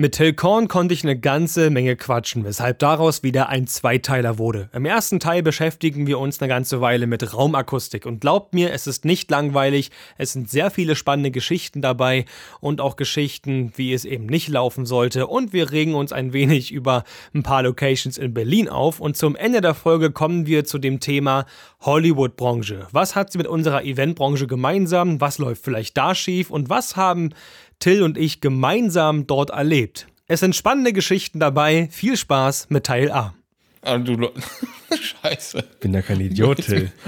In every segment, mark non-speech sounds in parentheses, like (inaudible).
Mit Till Korn konnte ich eine ganze Menge quatschen, weshalb daraus wieder ein Zweiteiler wurde. Im ersten Teil beschäftigen wir uns eine ganze Weile mit Raumakustik und glaubt mir, es ist nicht langweilig, es sind sehr viele spannende Geschichten dabei und auch Geschichten, wie es eben nicht laufen sollte und wir regen uns ein wenig (laughs) über ein paar Locations in Berlin auf und zum Ende der Folge kommen wir zu dem Thema Hollywood-Branche. Was hat sie mit unserer Eventbranche gemeinsam? Was läuft vielleicht da schief und was haben Till und ich gemeinsam dort erlebt. Es sind spannende Geschichten dabei. Viel Spaß mit Teil A. Ah, du (laughs) Scheiße. Ich bin ja kein Idiot, Till. (laughs)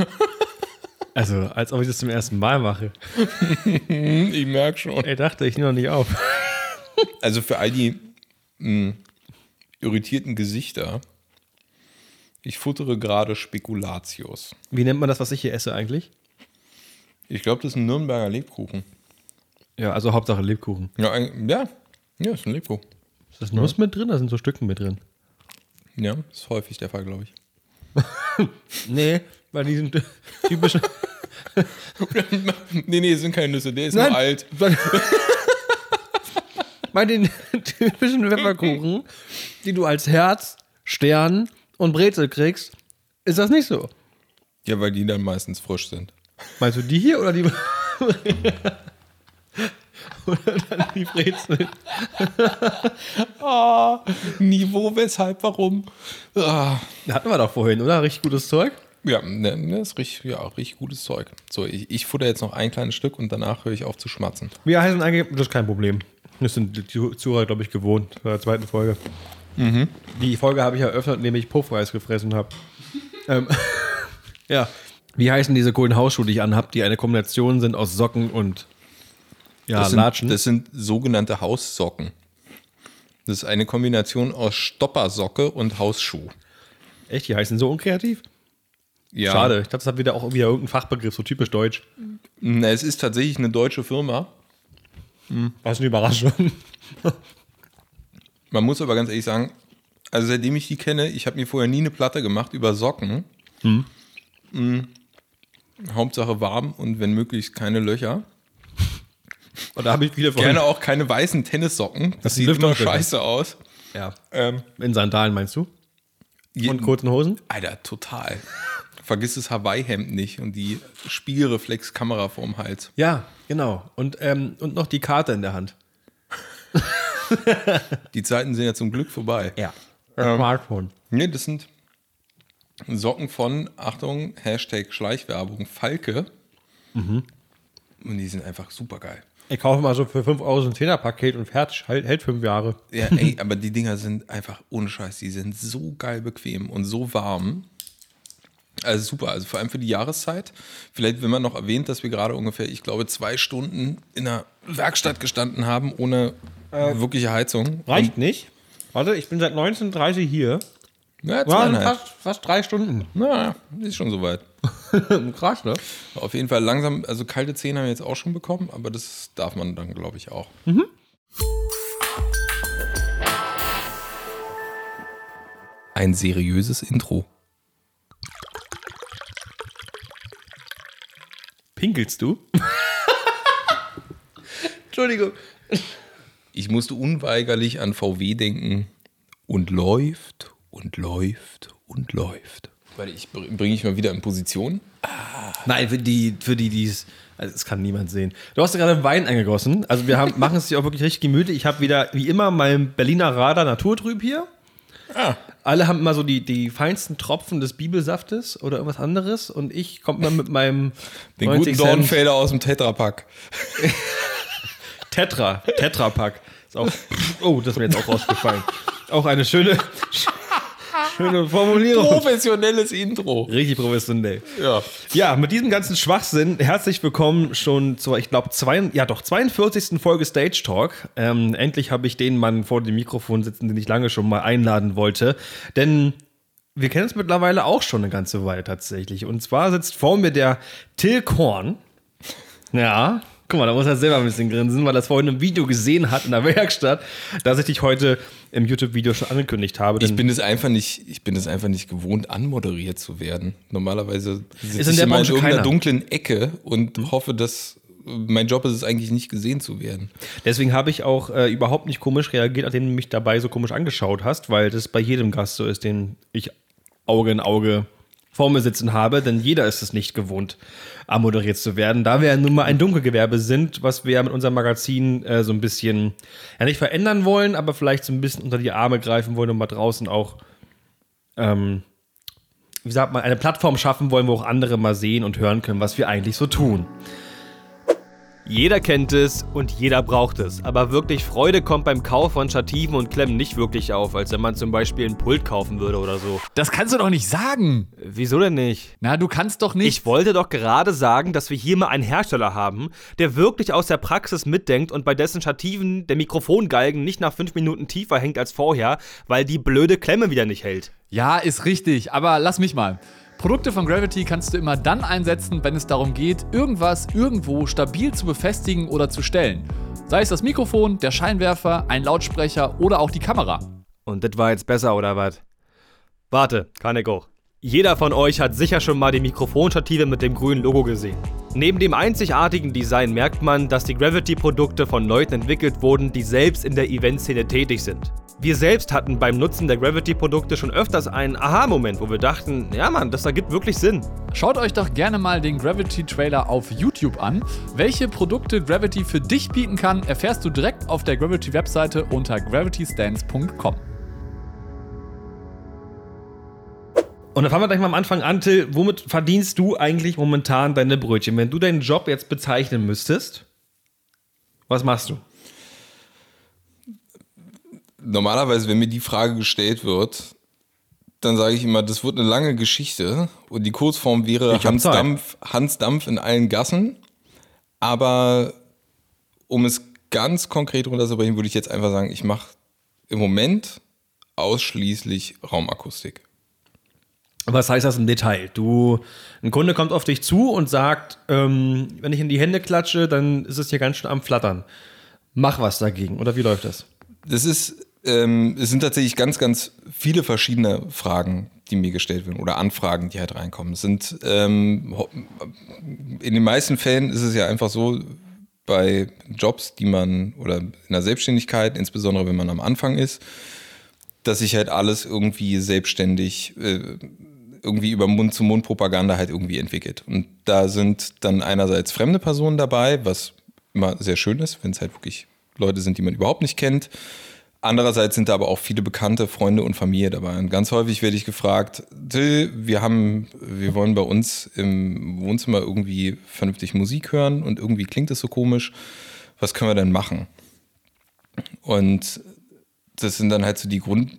Also, als ob ich das zum ersten Mal mache. (laughs) ich merke schon. Er dachte, ich nehme noch nicht auf. Also für all die mh, hm, irritierten Gesichter, ich futtere gerade Spekulatius. Wie nennt man das, was ich hier esse eigentlich? Ich glaube, das ist ein Nürnberger Lebkuchen. Ja, also Hauptsache Lebkuchen. Ja, ja, ja ist ein Lebkuchen. Ist das Nuss mit drin? Da sind so Stücken mit drin. Ja, ist häufig der Fall, glaube ich. (laughs) nee, weil die sind (laughs) typisch. (laughs) nee, nee, sind keine Nüsse, der ist Nein, nur alt. Bei den typischen Pfefferkuchen, die du als Herz, Stern und Brezel kriegst, ist das nicht so. Ja, weil die dann meistens frisch sind. Meinst du die hier oder die? (laughs) Oder dann die Brezel. oh, Niveau, weshalb, warum? Oh. Hatten wir doch vorhin, oder? Richtig gutes Zeug? Ja, ne, ne, ist richtig, ja, richtig gutes Zeug. So, ich, ich futter jetzt noch ein kleines Stück und danach höre ich auf zu schmatzen. Wir heißen eigentlich, das ist kein Problem. Das sind die Zuhörer, glaube ich, gewohnt bei der zweiten Folge. Mhm. Die Folge habe ich eröffnet, indem ich Puffreis gefressen habe. ähm, (laughs) ja. Wie heißen diese coolen Hausschuhe, die ich anhabe, die eine Kombination sind aus Socken und ja, das, sind, das sind sogenannte Haussocken. Das ist eine Kombination aus Stoppersocke und Hausschuh. Echt? Die heißen so unkreativ? Ja. Schade. Ich glaube, das hat wieder auch wieder irgendein Fachbegriff, so typisch deutsch. Na, es ist tatsächlich eine deutsche Firma. Hm. Das ist eine Überraschung. (laughs) Man muss aber ganz ehrlich sagen, also seitdem ich die kenne, ich habe mir vorher nie eine Platte gemacht über Socken. Hm. Hm. Hauptsache warm und wenn möglich keine Löcher. Und da habe ich viele von. Gerne auch keine weißen Tennissocken. Das, das sieht immer scheiße aus. Ja. Ähm, In Sandalen meinst du? Und kurzen Hosen? Alter, total. Vergiss das Hawaii-Hemd nicht und die Spiegelreflexkamera vorm Hals. Ja, genau. Und, ähm, und noch die Karte in der Hand. (laughs) die Zeiten sind ja zum Glück vorbei. Ja. Ähm, Smartphone. Nee, das sind Socken von, Achtung, Hashtag Schleichwerbung, Falke. Mhm. Und die sind einfach super geil. Ich kaufe mal so für 5 Euro so ein 10er-Paket und fertig, hält, hält fünf Jahre. Ja, ey, aber die Dinger sind einfach ohne Scheiß. Die sind so geil bequem und so warm. Also super, also vor allem für die Jahreszeit. Vielleicht, wenn man noch erwähnt, dass wir gerade ungefähr, ich glaube, zwei Stunden in der Werkstatt gestanden haben, ohne äh, wirkliche Heizung. Reicht und nicht. Warte, ich bin seit 1930 hier. Ja, zweieinhalb. Fast, fast drei Stunden. Na, ist schon soweit. (laughs) Krass, ne? Auf jeden Fall langsam, also kalte Zähne haben wir jetzt auch schon bekommen, aber das darf man dann, glaube ich, auch. Mhm. Ein seriöses Intro. Pinkelst du? (laughs) Entschuldigung. Ich musste unweigerlich an VW denken und läuft und läuft und läuft. Warte, ich bringe ich mal wieder in Position. Ah. Nein, für die, für die, die es. Also das kann niemand sehen. Du hast gerade Wein eingegossen. Also wir haben, (laughs) machen es hier auch wirklich richtig gemütlich. Ich habe wieder, wie immer, mein Berliner Radar Naturtrüb hier. Ah. Alle haben immer so die, die feinsten Tropfen des Bibelsaftes oder irgendwas anderes. Und ich komme immer mit meinem. (laughs) Den guten Dornfelder aus dem Tetrapack. Tetra, (laughs) Tetrapack. Ist auch, oh, das ist mir jetzt auch rausgefallen. Auch eine schöne, Schöne Formulierung. Professionelles Intro. Richtig professionell. Ja. Ja, mit diesem ganzen Schwachsinn herzlich willkommen schon zur, ich glaube, ja doch, 42. Folge Stage Talk. Ähm, endlich habe ich den Mann vor dem Mikrofon sitzen, den ich lange schon mal einladen wollte. Denn wir kennen es mittlerweile auch schon eine ganze Weile tatsächlich. Und zwar sitzt vor mir der Till Korn. Ja, Guck mal, da muss er selber ein bisschen grinsen, weil er das vorhin im Video gesehen hat in der Werkstatt, dass ich dich heute im YouTube-Video schon angekündigt habe. Ich bin es einfach nicht, ich bin es einfach nicht gewohnt, anmoderiert zu werden. Normalerweise sitze ich in, der immer in irgendeiner keiner. dunklen Ecke und hm? hoffe, dass mein Job ist es eigentlich nicht gesehen zu werden. Deswegen habe ich auch äh, überhaupt nicht komisch reagiert, nachdem du mich dabei so komisch angeschaut hast, weil das bei jedem Gast so ist, den ich Auge in Auge vor mir sitzen habe, denn jeder ist es nicht gewohnt, moderiert zu werden. Da wir ja nun mal ein Dunkelgewerbe sind, was wir mit unserem Magazin äh, so ein bisschen, ja nicht verändern wollen, aber vielleicht so ein bisschen unter die Arme greifen wollen und mal draußen auch, ähm, wie sagt man, eine Plattform schaffen wollen, wo auch andere mal sehen und hören können, was wir eigentlich so tun. Jeder kennt es und jeder braucht es, aber wirklich Freude kommt beim Kauf von Stativen und Klemmen nicht wirklich auf, als wenn man zum Beispiel ein Pult kaufen würde oder so. Das kannst du doch nicht sagen. Wieso denn nicht? Na, du kannst doch nicht. Ich wollte doch gerade sagen, dass wir hier mal einen Hersteller haben, der wirklich aus der Praxis mitdenkt und bei dessen Stativen der Mikrofongalgen nicht nach fünf Minuten tiefer hängt als vorher, weil die blöde Klemme wieder nicht hält. Ja, ist richtig, aber lass mich mal. Produkte von Gravity kannst du immer dann einsetzen, wenn es darum geht, irgendwas irgendwo stabil zu befestigen oder zu stellen. Sei es das Mikrofon, der Scheinwerfer, ein Lautsprecher oder auch die Kamera. Und das war jetzt besser oder was? Warte, kann ich auch. Jeder von euch hat sicher schon mal die Mikrofonstative mit dem grünen Logo gesehen. Neben dem einzigartigen Design merkt man, dass die Gravity-Produkte von Leuten entwickelt wurden, die selbst in der Eventszene tätig sind. Wir selbst hatten beim Nutzen der Gravity-Produkte schon öfters einen Aha-Moment, wo wir dachten, ja Mann, das ergibt wirklich Sinn. Schaut euch doch gerne mal den Gravity-Trailer auf YouTube an. Welche Produkte Gravity für dich bieten kann, erfährst du direkt auf der Gravity-Webseite unter gravitystance.com. Und dann fangen wir gleich mal am Anfang an, Till. Womit verdienst du eigentlich momentan deine Brötchen? Wenn du deinen Job jetzt bezeichnen müsstest, was machst du? Normalerweise, wenn mir die Frage gestellt wird, dann sage ich immer, das wird eine lange Geschichte und die Kurzform wäre Hans Dampf, Hans Dampf in allen Gassen. Aber um es ganz konkret runterzubrechen, würde ich jetzt einfach sagen, ich mache im Moment ausschließlich Raumakustik. Was heißt das im Detail? Du, ein Kunde kommt auf dich zu und sagt, ähm, wenn ich in die Hände klatsche, dann ist es hier ganz schön am Flattern. Mach was dagegen. Oder wie läuft das? Das ist ähm, es sind tatsächlich ganz, ganz viele verschiedene Fragen, die mir gestellt werden oder Anfragen, die halt reinkommen. Es sind ähm, in den meisten Fällen ist es ja einfach so, bei Jobs, die man oder in der Selbstständigkeit, insbesondere wenn man am Anfang ist, dass sich halt alles irgendwie selbstständig äh, irgendwie über Mund-zu-Mund-Propaganda halt irgendwie entwickelt. Und da sind dann einerseits fremde Personen dabei, was immer sehr schön ist, wenn es halt wirklich Leute sind, die man überhaupt nicht kennt. Andererseits sind da aber auch viele bekannte Freunde und Familie dabei. Und ganz häufig werde ich gefragt, Till, wir haben, wir wollen bei uns im Wohnzimmer irgendwie vernünftig Musik hören und irgendwie klingt es so komisch. Was können wir denn machen? Und das sind dann halt so die Grund,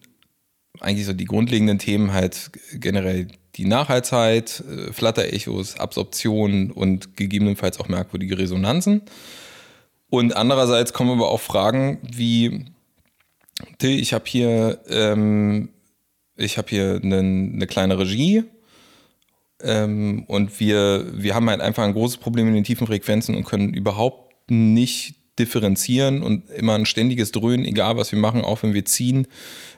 eigentlich so die grundlegenden Themen halt generell die Nachhaltigkeit, äh, Flatterechos, Absorption und gegebenenfalls auch merkwürdige Resonanzen. Und andererseits kommen aber auch Fragen wie, Till, ich habe hier, ähm, ich habe hier eine, eine kleine Regie. Ähm, und wir, wir haben halt einfach ein großes Problem in den tiefen Frequenzen und können überhaupt nicht differenzieren und immer ein ständiges Dröhnen, egal was wir machen, auch wenn wir ziehen,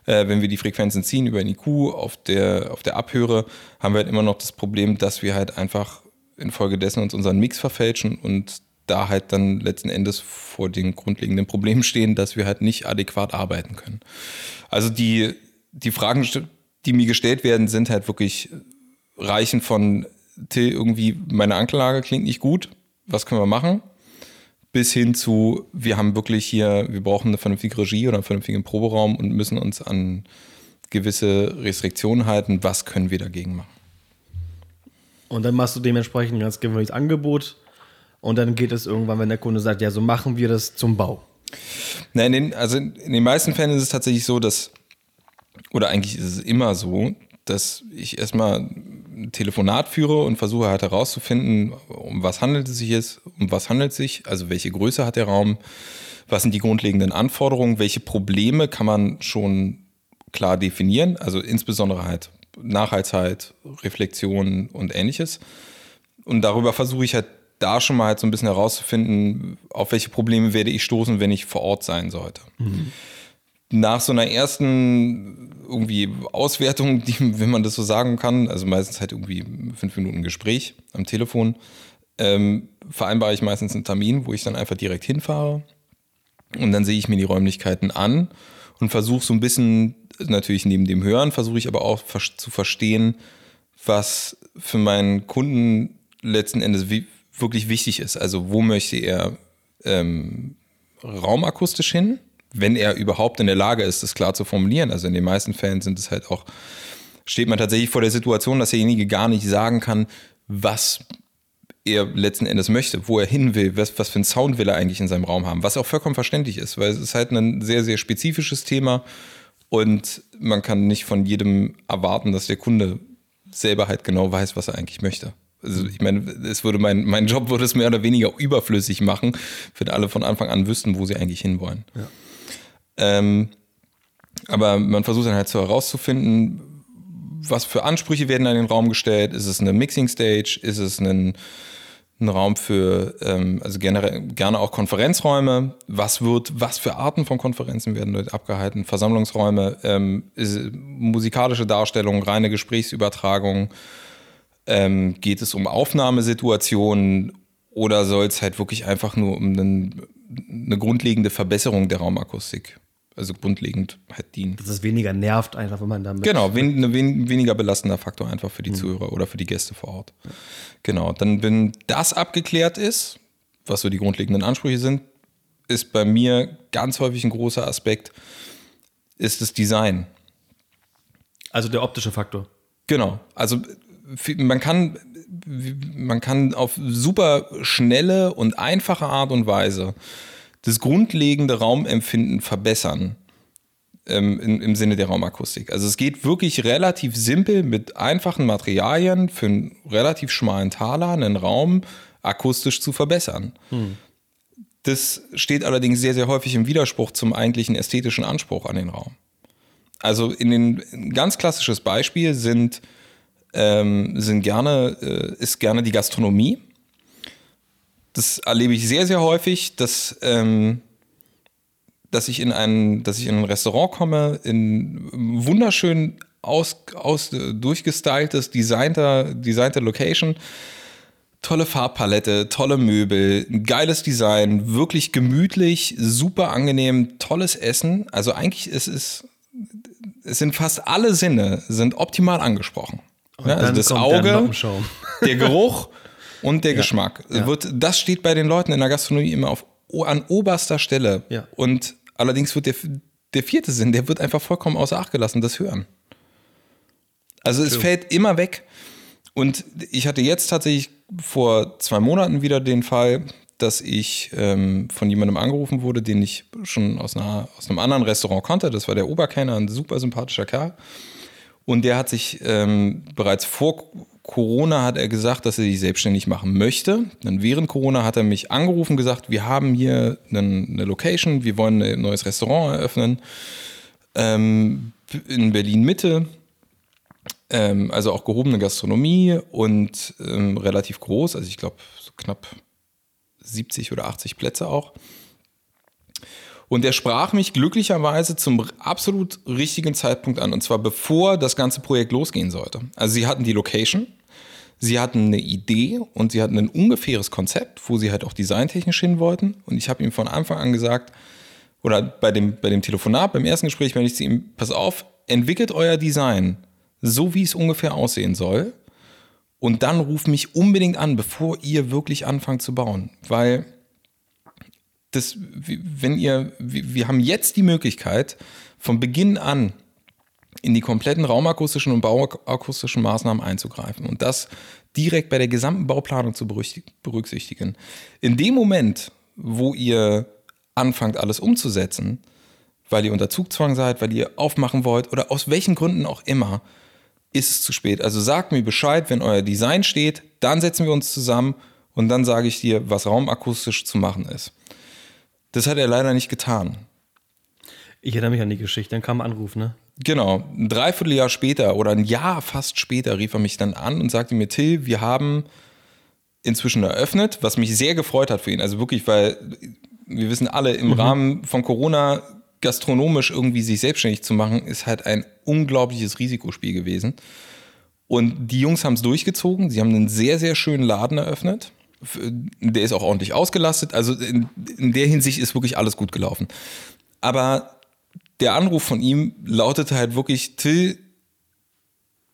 äh, wenn wir die Frequenzen ziehen über ein IQ auf der, auf der Abhöre, haben wir halt immer noch das Problem, dass wir halt einfach infolgedessen uns unseren Mix verfälschen und da halt dann letzten Endes vor den grundlegenden Problemen stehen, dass wir halt nicht adäquat arbeiten können. Also die, die Fragen, die mir gestellt werden, sind halt wirklich reichen von Till, irgendwie meine Anklage klingt nicht gut, was können wir machen? Bis hin zu, wir haben wirklich hier, wir brauchen eine vernünftige Regie oder einen vernünftigen Proberaum und müssen uns an gewisse Restriktionen halten. Was können wir dagegen machen? Und dann machst du dementsprechend ein ganz gewöhnliches Angebot und dann geht es irgendwann, wenn der Kunde sagt, ja, so machen wir das zum Bau. Nein, in den, also in den meisten Fällen ist es tatsächlich so, dass, oder eigentlich ist es immer so, dass ich erstmal ein Telefonat führe und versuche halt herauszufinden, um was handelt es sich jetzt, um was handelt es sich, also welche Größe hat der Raum, was sind die grundlegenden Anforderungen, welche Probleme kann man schon klar definieren, also insbesondere halt Nachhaltigkeit, Reflexion und ähnliches. Und darüber versuche ich halt da schon mal halt so ein bisschen herauszufinden, auf welche Probleme werde ich stoßen, wenn ich vor Ort sein sollte. Mhm. Nach so einer ersten irgendwie Auswertung, (laughs) die, wenn man das so sagen kann, also meistens halt irgendwie fünf Minuten Gespräch am Telefon, ähm, vereinbare ich meistens einen Termin, wo ich dann einfach direkt hinfahre und dann sehe ich mir die Räumlichkeiten an und versuche so ein bisschen, natürlich neben dem Hören, versuche ich aber auch zu verstehen, was für meinen Kunden letzten Endes wirklich wichtig ist. Also wo möchte er ähm, raumakustisch hin, wenn er überhaupt in der Lage ist, das klar zu formulieren. Also in den meisten Fällen sind es halt auch, steht man tatsächlich vor der Situation, dass derjenige gar nicht sagen kann, was er letzten Endes möchte, wo er hin will, was, was für einen Sound will er eigentlich in seinem Raum haben, was auch vollkommen verständlich ist, weil es ist halt ein sehr, sehr spezifisches Thema und man kann nicht von jedem erwarten, dass der Kunde selber halt genau weiß, was er eigentlich möchte. Also ich meine, es würde mein, mein Job würde es mehr oder weniger überflüssig machen, wenn alle von Anfang an wüssten, wo sie eigentlich hinwollen. Ja. Ähm, aber man versucht dann halt so herauszufinden, was für Ansprüche werden an den Raum gestellt. Ist es eine Mixing Stage? Ist es ein ein Raum für, ähm, also generell, gerne auch Konferenzräume. Was wird, was für Arten von Konferenzen werden dort abgehalten? Versammlungsräume, ähm, musikalische Darstellung, reine Gesprächsübertragung. Ähm, geht es um Aufnahmesituationen oder soll es halt wirklich einfach nur um einen, eine grundlegende Verbesserung der Raumakustik also grundlegend halt dienen. Dass es weniger nervt, einfach, wenn man damit. Genau, wen, ein wen, weniger belastender Faktor einfach für die mhm. Zuhörer oder für die Gäste vor Ort. Genau, dann, wenn das abgeklärt ist, was so die grundlegenden Ansprüche sind, ist bei mir ganz häufig ein großer Aspekt, ist das Design. Also der optische Faktor. Genau, also man kann, man kann auf super schnelle und einfache Art und Weise das grundlegende Raumempfinden verbessern ähm, im, im Sinne der Raumakustik. Also es geht wirklich relativ simpel mit einfachen Materialien für einen relativ schmalen Taler einen Raum akustisch zu verbessern. Hm. Das steht allerdings sehr, sehr häufig im Widerspruch zum eigentlichen ästhetischen Anspruch an den Raum. Also in den ein ganz klassisches Beispiel sind, ähm, sind gerne, äh, ist gerne die Gastronomie. Das erlebe ich sehr, sehr häufig, dass, ähm, dass, ich in ein, dass ich in ein Restaurant komme, in wunderschön aus, aus, durchgestyltes, designter, designter Location. Tolle Farbpalette, tolle Möbel, geiles Design, wirklich gemütlich, super angenehm, tolles Essen. Also eigentlich ist es, es sind fast alle Sinne sind optimal angesprochen. Ja, also das Auge, (laughs) der Geruch und der ja. Geschmack. Ja. Wird, das steht bei den Leuten in der Gastronomie immer auf, an oberster Stelle. Ja. Und allerdings wird der, der vierte Sinn, der wird einfach vollkommen außer Acht gelassen, das Hören. Also es fällt immer weg. Und ich hatte jetzt tatsächlich vor zwei Monaten wieder den Fall, dass ich ähm, von jemandem angerufen wurde, den ich schon aus, einer, aus einem anderen Restaurant kannte. Das war der Oberkenner, ein super sympathischer Kerl. Und der hat sich ähm, bereits vor Corona hat er gesagt, dass er sich selbstständig machen möchte. Dann während Corona hat er mich angerufen und gesagt, wir haben hier eine Location, wir wollen ein neues Restaurant eröffnen ähm, in Berlin Mitte. Ähm, also auch gehobene Gastronomie und ähm, relativ groß, also ich glaube so knapp 70 oder 80 Plätze auch. Und er sprach mich glücklicherweise zum absolut richtigen Zeitpunkt an. Und zwar bevor das ganze Projekt losgehen sollte. Also sie hatten die Location, sie hatten eine Idee und sie hatten ein ungefähres Konzept, wo sie halt auch designtechnisch hin wollten. Und ich habe ihm von Anfang an gesagt, oder bei dem, bei dem Telefonat, beim ersten Gespräch, wenn ich zu ihm, pass auf, entwickelt euer Design so, wie es ungefähr aussehen soll. Und dann ruft mich unbedingt an, bevor ihr wirklich anfangt zu bauen. Weil das, wenn ihr, wir haben jetzt die Möglichkeit, von Beginn an in die kompletten raumakustischen und bauakustischen Maßnahmen einzugreifen und das direkt bei der gesamten Bauplanung zu berücksichtigen. In dem Moment, wo ihr anfangt, alles umzusetzen, weil ihr unter Zugzwang seid, weil ihr aufmachen wollt oder aus welchen Gründen auch immer, ist es zu spät. Also sagt mir Bescheid, wenn euer Design steht, dann setzen wir uns zusammen und dann sage ich dir, was raumakustisch zu machen ist. Das hat er leider nicht getan. Ich erinnere mich an die Geschichte, dann kam ein Anruf, ne? Genau, ein Dreivierteljahr später oder ein Jahr fast später rief er mich dann an und sagte mir, Till, wir haben inzwischen eröffnet, was mich sehr gefreut hat für ihn. Also wirklich, weil wir wissen alle, im mhm. Rahmen von Corona gastronomisch irgendwie sich selbstständig zu machen, ist halt ein unglaubliches Risikospiel gewesen. Und die Jungs haben es durchgezogen. Sie haben einen sehr, sehr schönen Laden eröffnet Der ist auch ordentlich ausgelastet. Also in, in der Hinsicht ist wirklich alles gut gelaufen. Aber der Anruf von ihm lautete halt wirklich, Till,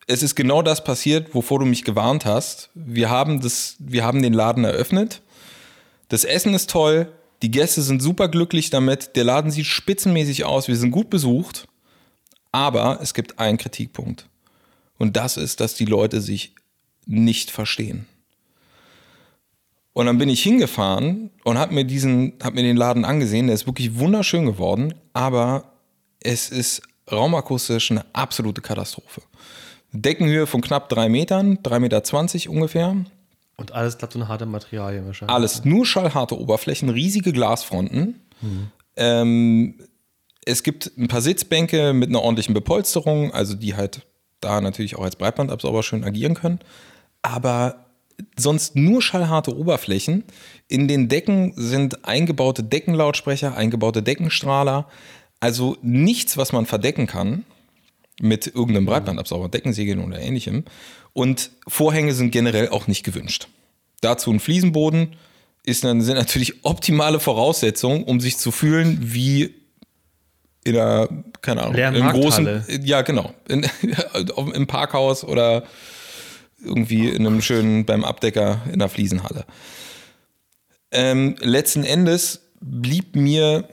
es ist genau das passiert, wovor du mich gewarnt hast. Wir haben, das, wir haben den Laden eröffnet. Das Essen ist toll. Die Gäste sind super glücklich damit. Der Laden sieht spitzenmäßig aus. Wir sind gut besucht. Aber es gibt einen Kritikpunkt. Und das ist, dass die Leute sich nicht verstehen. Und dann bin ich hingefahren und habe mir diesen, habe mir den Laden angesehen. Der ist wirklich wunderschön geworden, aber es ist raumakustisch eine absolute Katastrophe. Deckenhöhe von knapp drei Metern, 3,20 Meter ungefähr. Und alles glatt und harte Materialien wahrscheinlich. Alles nur schallharte Oberflächen, riesige Glasfronten. Mhm. Ähm, es gibt ein paar Sitzbänke mit einer ordentlichen Bepolsterung, also die halt da natürlich auch als Breitbandabsauger schön agieren können. Aber sonst nur schallharte Oberflächen. In den Decken sind eingebaute Deckenlautsprecher, eingebaute Deckenstrahler. Also nichts, was man verdecken kann mit irgendeinem Breitbandabsauger, Deckensegeln oder ähnlichem. Und Vorhänge sind generell auch nicht gewünscht. Dazu ein Fliesenboden ist, sind natürlich optimale Voraussetzungen, um sich zu fühlen wie in einer, keine Ahnung, im großen, ja genau, in, (laughs) im Parkhaus oder irgendwie in einem schönen, beim Abdecker in der Fliesenhalle. Ähm, letzten Endes blieb mir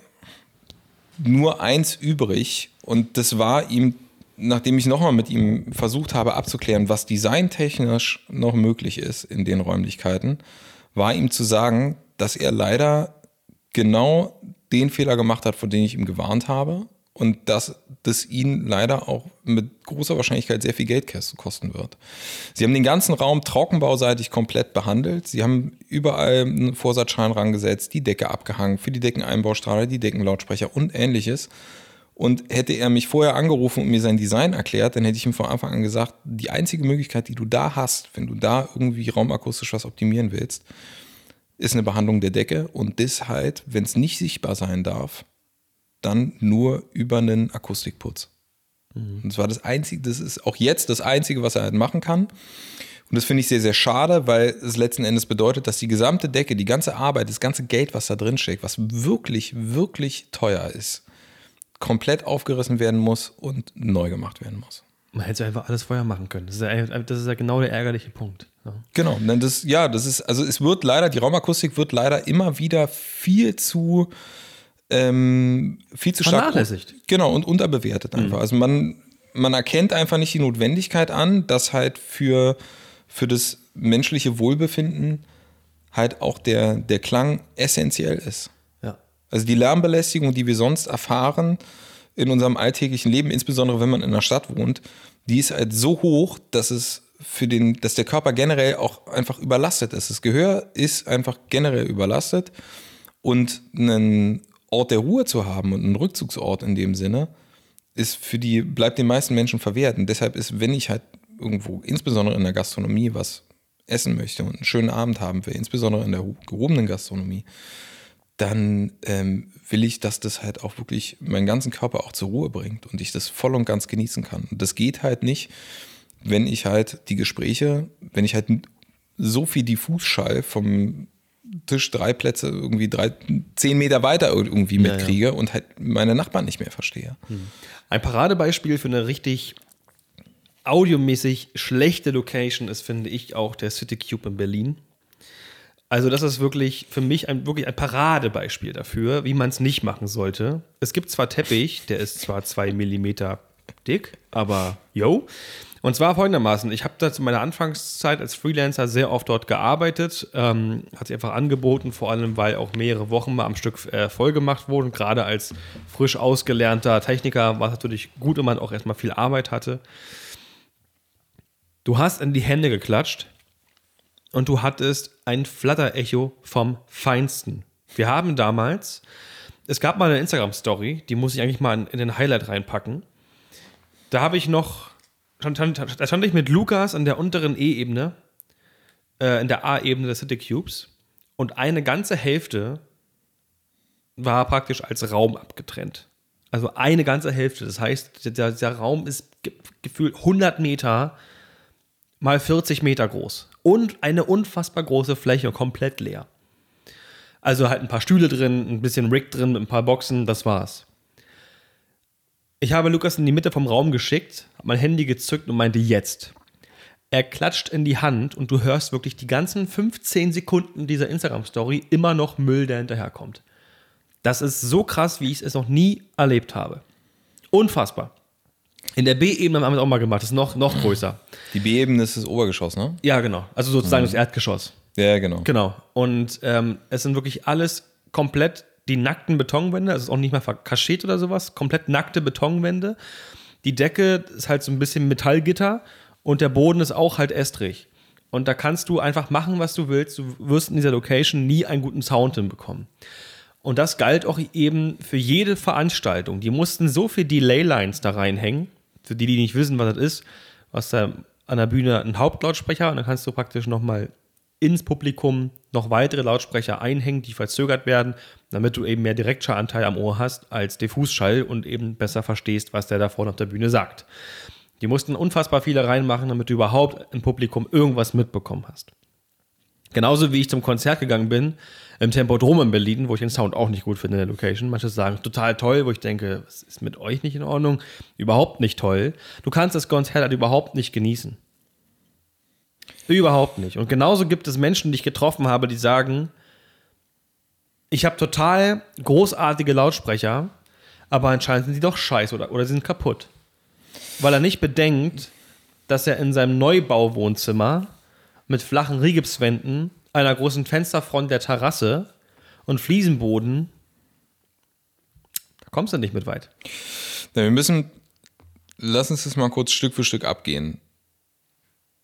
nur eins übrig und das war ihm nachdem ich nochmal mit ihm versucht habe abzuklären, was designtechnisch noch möglich ist in den Räumlichkeiten, war ihm zu sagen, dass er leider genau den Fehler gemacht hat, vor dem ich ihm gewarnt habe und dass das ihn leider auch mit großer Wahrscheinlichkeit sehr viel Geld kosten wird. Sie haben den ganzen Raum trockenbauseitig komplett behandelt. Sie haben überall einen Vorsatzschein rangesetzt, die Decke abgehangen, für die Deckeneinbaustrahler, die Deckenlautsprecher und ähnliches. Und hätte er mich vorher angerufen und mir sein Design erklärt, dann hätte ich ihm von Anfang an gesagt, die einzige Möglichkeit, die du da hast, wenn du da irgendwie raumakustisch was optimieren willst, ist eine Behandlung der Decke und das halt, wenn es nicht sichtbar sein darf, dann nur über einen Akustikputz. Mhm. Und das war das Einzige, das ist auch jetzt das Einzige, was er halt machen kann. Und das finde ich sehr, sehr schade, weil es letzten Endes bedeutet, dass die gesamte Decke, die ganze Arbeit, das ganze Geld, was da drin steckt, was wirklich, wirklich teuer ist, komplett aufgerissen werden muss und neu gemacht werden muss. Man hätte einfach alles vorher machen können. Das ist ja, das ist ja genau der ärgerliche Punkt. Ja. Genau, denn das, ja, das ist, also es wird leider, die Raumakustik wird leider immer wieder viel zu, ähm, viel zu stark. Vernachlässigt. Genau, und unterbewertet einfach. Mhm. Also man, man erkennt einfach nicht die Notwendigkeit an, dass halt für, für das menschliche Wohlbefinden halt auch der, der Klang essentiell ist. Also die Lärmbelästigung, die wir sonst erfahren in unserem alltäglichen Leben, insbesondere wenn man in einer Stadt wohnt, die ist halt so hoch, dass es für den, dass der Körper generell auch einfach überlastet ist. Das Gehör ist einfach generell überlastet und einen Ort der Ruhe zu haben und einen Rückzugsort in dem Sinne, ist für die, bleibt den meisten Menschen verwehrt. Und deshalb ist, wenn ich halt irgendwo, insbesondere in der Gastronomie, was essen möchte und einen schönen Abend haben will, insbesondere in der gehobenen Gastronomie, dann ähm, will ich, dass das halt auch wirklich meinen ganzen Körper auch zur Ruhe bringt und ich das voll und ganz genießen kann. Und das geht halt nicht, wenn ich halt die Gespräche, wenn ich halt so viel Diffusschall vom Tisch drei Plätze irgendwie drei, zehn Meter weiter irgendwie mitkriege ja, ja. und halt meine Nachbarn nicht mehr verstehe. Hm. Ein Paradebeispiel für eine richtig audiomäßig schlechte Location ist, finde ich, auch der City Cube in Berlin. Also das ist wirklich für mich ein, wirklich ein Paradebeispiel dafür, wie man es nicht machen sollte. Es gibt zwar Teppich, der ist zwar zwei Millimeter dick, aber yo. Und zwar folgendermaßen, ich habe da zu meiner Anfangszeit als Freelancer sehr oft dort gearbeitet, ähm, hat sich einfach angeboten, vor allem weil auch mehrere Wochen mal am Stück äh, voll gemacht wurden. Gerade als frisch ausgelernter Techniker war es natürlich gut, wenn man auch erstmal viel Arbeit hatte. Du hast in die Hände geklatscht, und du hattest ein Flatter-Echo vom Feinsten. Wir haben damals, es gab mal eine Instagram-Story, die muss ich eigentlich mal in, in den Highlight reinpacken. Da habe ich noch, da stand ich mit Lukas an der unteren E-Ebene, äh, in der A-Ebene des City Cubes und eine ganze Hälfte war praktisch als Raum abgetrennt. Also eine ganze Ganze. Das heißt, der, der Raum ist gefühlt 100 Meter mal 40 Meter groß und eine unfassbar große Fläche, komplett leer. Also halt ein paar Stühle drin, ein bisschen Rig drin, ein paar Boxen, das war's. Ich habe Lukas in die Mitte vom Raum geschickt, hab mein Handy gezückt und meinte jetzt. Er klatscht in die Hand und du hörst wirklich die ganzen 15 Sekunden dieser Instagram-Story immer noch Müll, der hinterherkommt. Das ist so krass, wie ich es noch nie erlebt habe. Unfassbar. In der B-Ebene haben wir es auch mal gemacht, das ist noch, noch größer. Die B-Ebene ist das Obergeschoss, ne? Ja, genau. Also sozusagen das Erdgeschoss. Ja, genau. Genau. Und ähm, es sind wirklich alles komplett die nackten Betonwände, also ist auch nicht mal verkaschiert oder sowas, komplett nackte Betonwände. Die Decke ist halt so ein bisschen Metallgitter und der Boden ist auch halt estrig. Und da kannst du einfach machen, was du willst. Du wirst in dieser Location nie einen guten Sound hinbekommen. Und das galt auch eben für jede Veranstaltung. Die mussten so viel Delay-Lines da reinhängen, für die, die nicht wissen, was das ist. Was da an der Bühne ein Hauptlautsprecher und dann kannst du praktisch nochmal ins Publikum noch weitere Lautsprecher einhängen, die verzögert werden, damit du eben mehr Direktschalanteil am Ohr hast als Diffusschall und eben besser verstehst, was der da vorne auf der Bühne sagt. Die mussten unfassbar viele reinmachen, damit du überhaupt im Publikum irgendwas mitbekommen hast. Genauso wie ich zum Konzert gegangen bin, im Tempodrom in Berlin, wo ich den Sound auch nicht gut finde in der Location. Manche sagen total toll, wo ich denke, was ist mit euch nicht in Ordnung? Überhaupt nicht toll. Du kannst das Konzert halt überhaupt nicht genießen. Überhaupt nicht. Und genauso gibt es Menschen, die ich getroffen habe, die sagen, ich habe total großartige Lautsprecher, aber anscheinend sind die doch scheiße oder, oder sind kaputt. Weil er nicht bedenkt, dass er in seinem Neubauwohnzimmer mit flachen Rigipswänden, einer großen Fensterfront der Terrasse und Fliesenboden, da kommst du nicht mit weit. Na, wir müssen, lass uns das mal kurz Stück für Stück abgehen.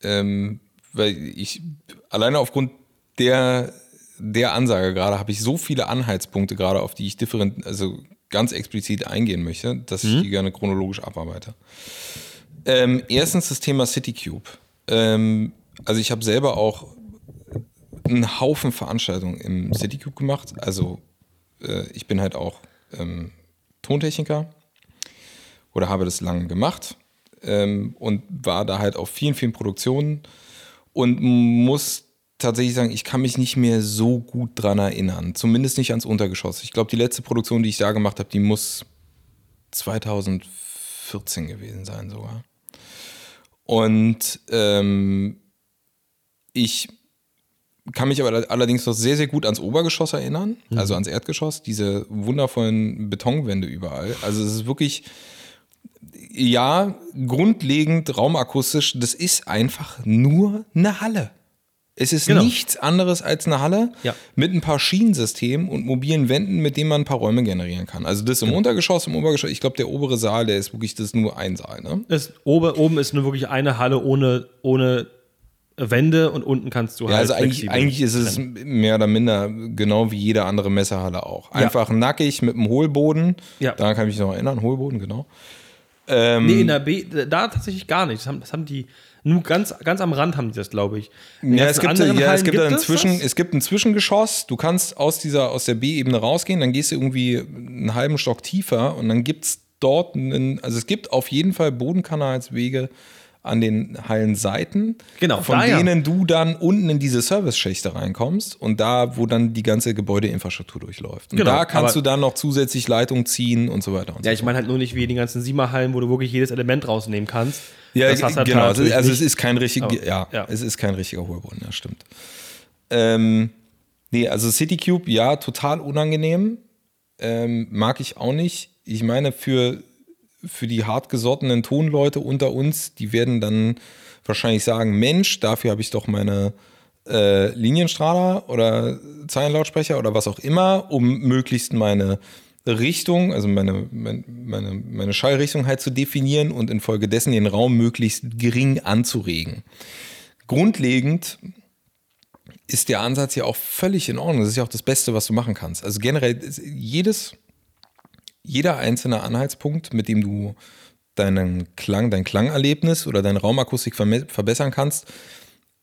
Ähm, weil ich alleine aufgrund der, der Ansage gerade habe ich so viele Anhaltspunkte gerade, auf die ich different, also ganz explizit eingehen möchte, dass ich die gerne chronologisch abarbeite. Ähm, erstens das Thema CityCube. Ähm, also ich habe selber auch einen Haufen Veranstaltungen im CityCube gemacht. Also äh, ich bin halt auch ähm, Tontechniker oder habe das lange gemacht ähm, und war da halt auf vielen, vielen Produktionen und muss tatsächlich sagen, ich kann mich nicht mehr so gut dran erinnern. Zumindest nicht ans Untergeschoss. Ich glaube, die letzte Produktion, die ich da gemacht habe, die muss 2014 gewesen sein sogar. Und ähm, ich kann mich aber allerdings noch sehr, sehr gut ans Obergeschoss erinnern, mhm. also ans Erdgeschoss, diese wundervollen Betonwände überall. Also es ist wirklich, ja, grundlegend raumakustisch, das ist einfach nur eine Halle. Es ist genau. nichts anderes als eine Halle ja. mit ein paar Schienensystemen und mobilen Wänden, mit denen man ein paar Räume generieren kann. Also das im genau. Untergeschoss, im Obergeschoss, ich glaube, der obere Saal, der ist wirklich, das ist nur ein Saal. Ne? Das, oben, oben ist nur wirklich eine Halle ohne, ohne Wände und unten kannst du ja, halt. Also eigentlich, eigentlich ist es mehr oder minder genau wie jede andere Messerhalle auch. Einfach ja. nackig mit einem Hohlboden. Ja. Daran kann ich mich noch erinnern, Hohlboden, genau. Ähm, nee, in der B, da tatsächlich gar nicht. Das haben, das haben die, nur ganz, ganz am Rand haben die das, glaube ich. ja, es gibt, ja, es gibt, gibt inzwischen, es gibt ein Zwischengeschoss. Du kannst aus dieser, aus der B-Ebene rausgehen, dann gehst du irgendwie einen halben Stock tiefer und dann gibt es dort einen, also es gibt auf jeden Fall Bodenkanalswege an den Hallenseiten, genau, von da, denen ja. du dann unten in diese Service-Schächte reinkommst und da, wo dann die ganze Gebäudeinfrastruktur durchläuft. Und genau, da kannst du dann noch zusätzlich Leitung ziehen und so weiter. Und ja, so ich meine halt nur nicht wie die ganzen Siemerhallen, wo du wirklich jedes Element rausnehmen kannst. Ja, das halt genau. Also, also es ist kein richtiger, ja, ja, es ist kein richtiger Hohlboden, ja, stimmt. Ähm, nee, also CityCube, ja, total unangenehm. Ähm, mag ich auch nicht. Ich meine, für für die hartgesottenen Tonleute unter uns, die werden dann wahrscheinlich sagen, Mensch, dafür habe ich doch meine äh, Linienstrahler oder Zeilenlautsprecher oder was auch immer, um möglichst meine Richtung, also meine, meine, meine Schallrichtung halt zu definieren und infolgedessen den Raum möglichst gering anzuregen. Grundlegend ist der Ansatz ja auch völlig in Ordnung. Das ist ja auch das Beste, was du machen kannst. Also generell, jedes jeder einzelne Anhaltspunkt, mit dem du deinen Klang, dein Klangerlebnis oder deine Raumakustik verbessern kannst,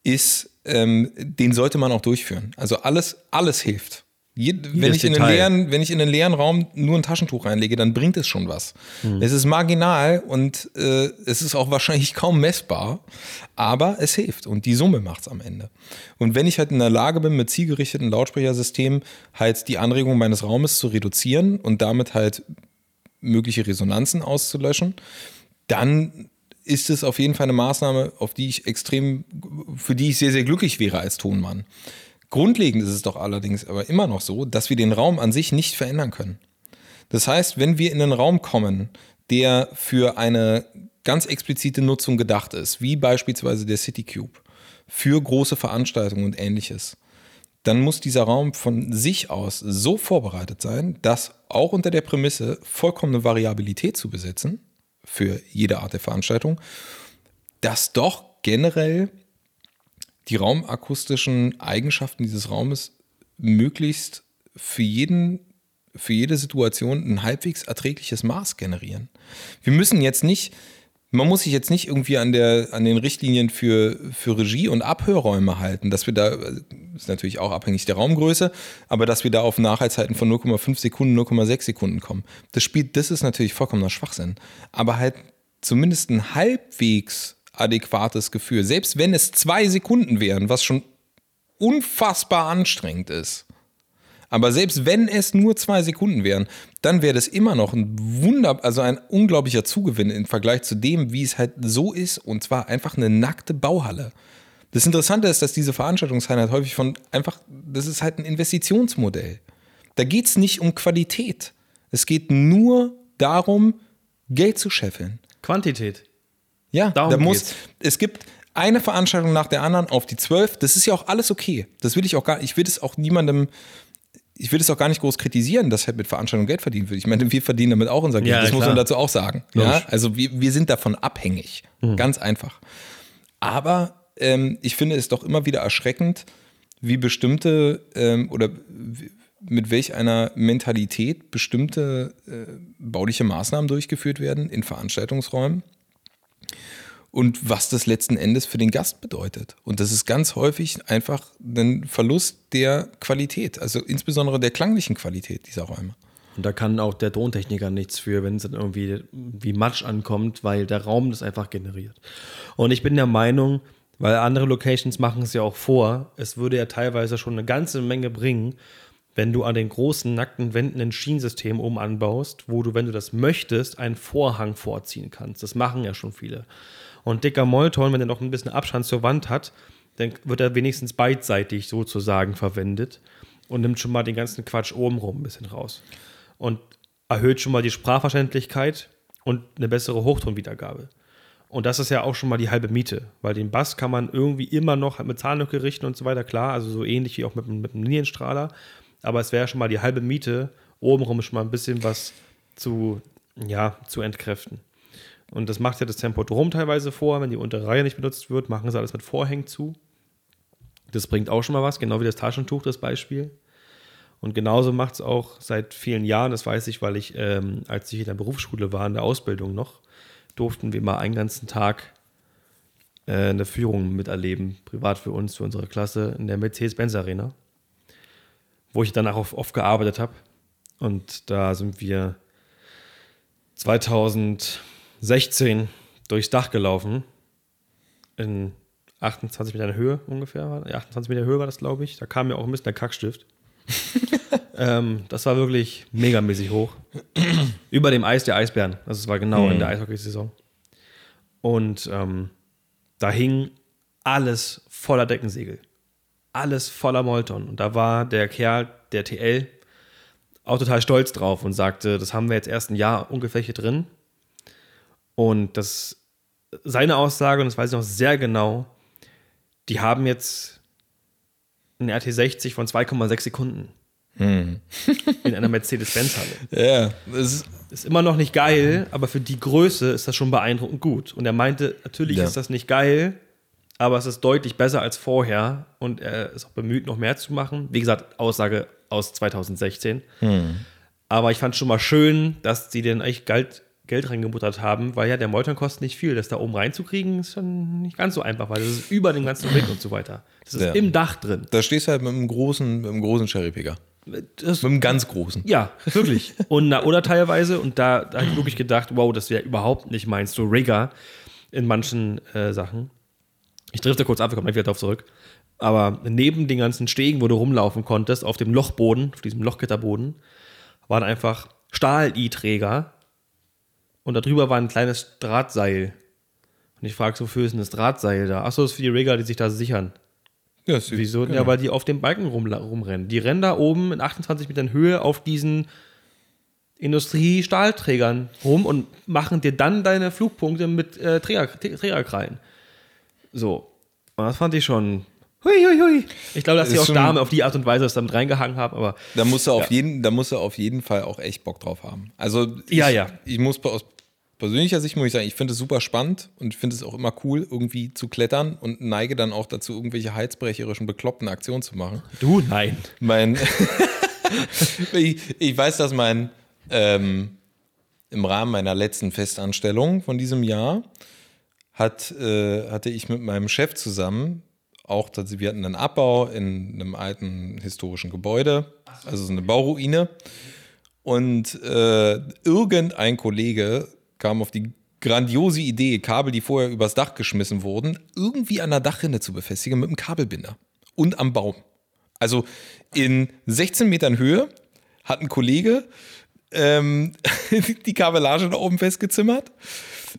ist, ähm, den sollte man auch durchführen. Also alles, alles hilft. Je, wenn, ich in einen leeren, wenn ich in einen leeren Raum nur ein Taschentuch reinlege, dann bringt es schon was. Hm. Es ist marginal und äh, es ist auch wahrscheinlich (laughs) kaum messbar, aber es hilft und die Summe macht es am Ende. Und wenn ich halt in der Lage bin, mit zielgerichteten Lautsprechersystemen halt die Anregung meines Raumes zu reduzieren und damit halt mögliche Resonanzen auszulöschen, dann ist es auf jeden Fall eine Maßnahme, auf die ich extrem, für die ich sehr, sehr glücklich wäre als Tonmann. Grundlegend ist es doch allerdings aber immer noch so, dass wir den Raum an sich nicht verändern können. Das heißt, wenn wir in einen Raum kommen, der für eine ganz explizite Nutzung gedacht ist, wie beispielsweise der City Cube, für große Veranstaltungen und ähnliches, dann muss dieser Raum von sich aus so vorbereitet sein, dass auch unter der Prämisse, vollkommene Variabilität zu besitzen, für jede Art der Veranstaltung, dass doch generell die raumakustischen Eigenschaften dieses Raumes möglichst für jeden für jede Situation ein halbwegs erträgliches Maß generieren. Wir müssen jetzt nicht, man muss sich jetzt nicht irgendwie an, der, an den Richtlinien für, für Regie und Abhörräume halten, dass wir da, ist natürlich auch abhängig der Raumgröße, aber dass wir da auf Nachhaltszeiten von 0,5 Sekunden, 0,6 Sekunden kommen. Das spielt, das ist natürlich vollkommener Schwachsinn. Aber halt zumindest ein halbwegs adäquates Gefühl. Selbst wenn es zwei Sekunden wären, was schon unfassbar anstrengend ist. Aber selbst wenn es nur zwei Sekunden wären, dann wäre das immer noch ein Wunder, also ein unglaublicher Zugewinn im Vergleich zu dem, wie es halt so ist, und zwar einfach eine nackte Bauhalle. Das Interessante ist, dass diese Veranstaltungseinheit häufig von einfach, das ist halt ein Investitionsmodell. Da geht es nicht um Qualität. Es geht nur darum, Geld zu scheffeln. Quantität. Ja, Darum da muss, es gibt eine Veranstaltung nach der anderen auf die zwölf. Das ist ja auch alles okay. Das will ich auch gar, ich will es auch niemandem, ich will es auch gar nicht groß kritisieren, dass halt mit Veranstaltungen Geld verdient wird. Ich meine, wir verdienen damit auch unser Geld. Ja, das klar. muss man dazu auch sagen. Ja? Also wir, wir sind davon abhängig. Mhm. Ganz einfach. Aber ähm, ich finde es doch immer wieder erschreckend, wie bestimmte ähm, oder mit welch einer Mentalität bestimmte äh, bauliche Maßnahmen durchgeführt werden in Veranstaltungsräumen und was das letzten Endes für den Gast bedeutet. Und das ist ganz häufig einfach ein Verlust der Qualität, also insbesondere der klanglichen Qualität dieser Räume. Und da kann auch der Tontechniker nichts für, wenn es dann irgendwie wie Matsch ankommt, weil der Raum das einfach generiert. Und ich bin der Meinung, weil andere Locations machen es ja auch vor, es würde ja teilweise schon eine ganze Menge bringen, wenn du an den großen nackten Wänden ein Schienensystem oben anbaust, wo du, wenn du das möchtest, einen Vorhang vorziehen kannst. Das machen ja schon viele. Und dicker Molton, wenn er noch ein bisschen Abstand zur Wand hat, dann wird er wenigstens beidseitig sozusagen verwendet und nimmt schon mal den ganzen Quatsch oben rum ein bisschen raus. Und erhöht schon mal die Sprachverständlichkeit und eine bessere Hochtonwiedergabe. Und das ist ja auch schon mal die halbe Miete, weil den Bass kann man irgendwie immer noch mit Zahnlücke richten und so weiter, klar, also so ähnlich wie auch mit, mit einem Linienstrahler. Aber es wäre schon mal die halbe Miete, obenrum schon mal ein bisschen was zu, ja, zu entkräften. Und das macht ja das Tempodrom teilweise vor. Wenn die untere Reihe nicht benutzt wird, machen sie alles mit Vorhängen zu. Das bringt auch schon mal was, genau wie das Taschentuch, das Beispiel. Und genauso macht es auch seit vielen Jahren, das weiß ich, weil ich, ähm, als ich in der Berufsschule war, in der Ausbildung noch, durften wir mal einen ganzen Tag äh, eine Führung miterleben, privat für uns, für unsere Klasse, in der Mercedes-Benz Arena, wo ich danach auch oft gearbeitet habe. Und da sind wir 2000 16 durchs Dach gelaufen. In 28 Metern Höhe ungefähr. 28 Meter Höhe war das, glaube ich. Da kam mir auch ein bisschen der Kackstift. (laughs) ähm, das war wirklich megamäßig hoch. Über dem Eis der Eisbären. Also es war genau mhm. in der Eishockeysaison. Und ähm, da hing alles voller Deckensegel. Alles voller Molton. Und da war der Kerl, der TL, auch total stolz drauf und sagte, das haben wir jetzt erst ein Jahr ungefähr hier drin. Und das, seine Aussage, und das weiß ich noch sehr genau, die haben jetzt einen RT60 von 2,6 Sekunden. Hm. (laughs) in einer Mercedes-Benz-Halle. Ja, das ist, immer noch nicht geil, aber für die Größe ist das schon beeindruckend gut. Und er meinte, natürlich ja. ist das nicht geil, aber es ist deutlich besser als vorher und er ist auch bemüht, noch mehr zu machen. Wie gesagt, Aussage aus 2016. Hm. Aber ich fand schon mal schön, dass sie den echt galt, Geld reingebuttert haben, weil ja der Molton kostet nicht viel. Das da oben reinzukriegen, ist schon nicht ganz so einfach, weil das ist über den ganzen Rig und so weiter. Das ist ja. im Dach drin. Da stehst du halt mit einem großen, mit einem großen Cherrypicker. Das, Mit einem ganz großen. ja, wirklich. (laughs) Und, na, oder teilweise, und da, da habe ich wirklich gedacht, wow, das wäre überhaupt nicht meins, so Rigger in manchen äh, Sachen. Ich drifte kurz ab, wir kommen gleich wieder darauf zurück. Aber neben den ganzen Stegen, wo du rumlaufen konntest, auf dem Lochboden, auf diesem Lochgitterboden, waren einfach Stahl-I-Träger und darüber war ein kleines Drahtseil. Und ich frage, wofür ist denn das Drahtseil da? Achso, das ist für die Rigger, die sich da sichern. Ja, das- Wieso? genau. Ja, weil die auf dem Balken rumla- rumrennen. Die rennen da oben in 28 Metern Höhe auf diesen Industriestahlträgern rum und machen dir dann deine Flugpunkte mit äh, Träger, Trägerkrallen. So. Und das fand ich schon. Hui, hui, hui. Ich glaube, dass die auch schon- Damen auf die Art und Weise das damit reingehangen haben, aber Da musst du auf Ja. jeden, da musst du auf jeden Fall auch echt Bock drauf haben. Also ich, Ja, ja. ich muss aus persönlicher Sicht muss ich sagen, ich finde es super spannend und ich finde es auch immer cool, irgendwie zu klettern und neige dann auch dazu, irgendwelche heizbrecherischen, bekloppten Aktionen zu machen. du, nein. Mein, (laughs) ich, ich weiß, dass mein ähm, im Rahmen meiner letzten Festanstellung von diesem Jahr hat, äh, hatte ich mit meinem Chef zusammen auch, wir hatten einen Abbau in einem alten historischen Gebäude, also so eine Bauruine. Und äh, irgendein Kollege kam auf die grandiose Idee, Kabel, die vorher übers Dach geschmissen wurden, irgendwie an der Dachrinne zu befestigen mit einem Kabelbinder und am Baum. Also in 16 Metern Höhe hat ein Kollege ähm, (laughs) die Kabellage da oben festgezimmert.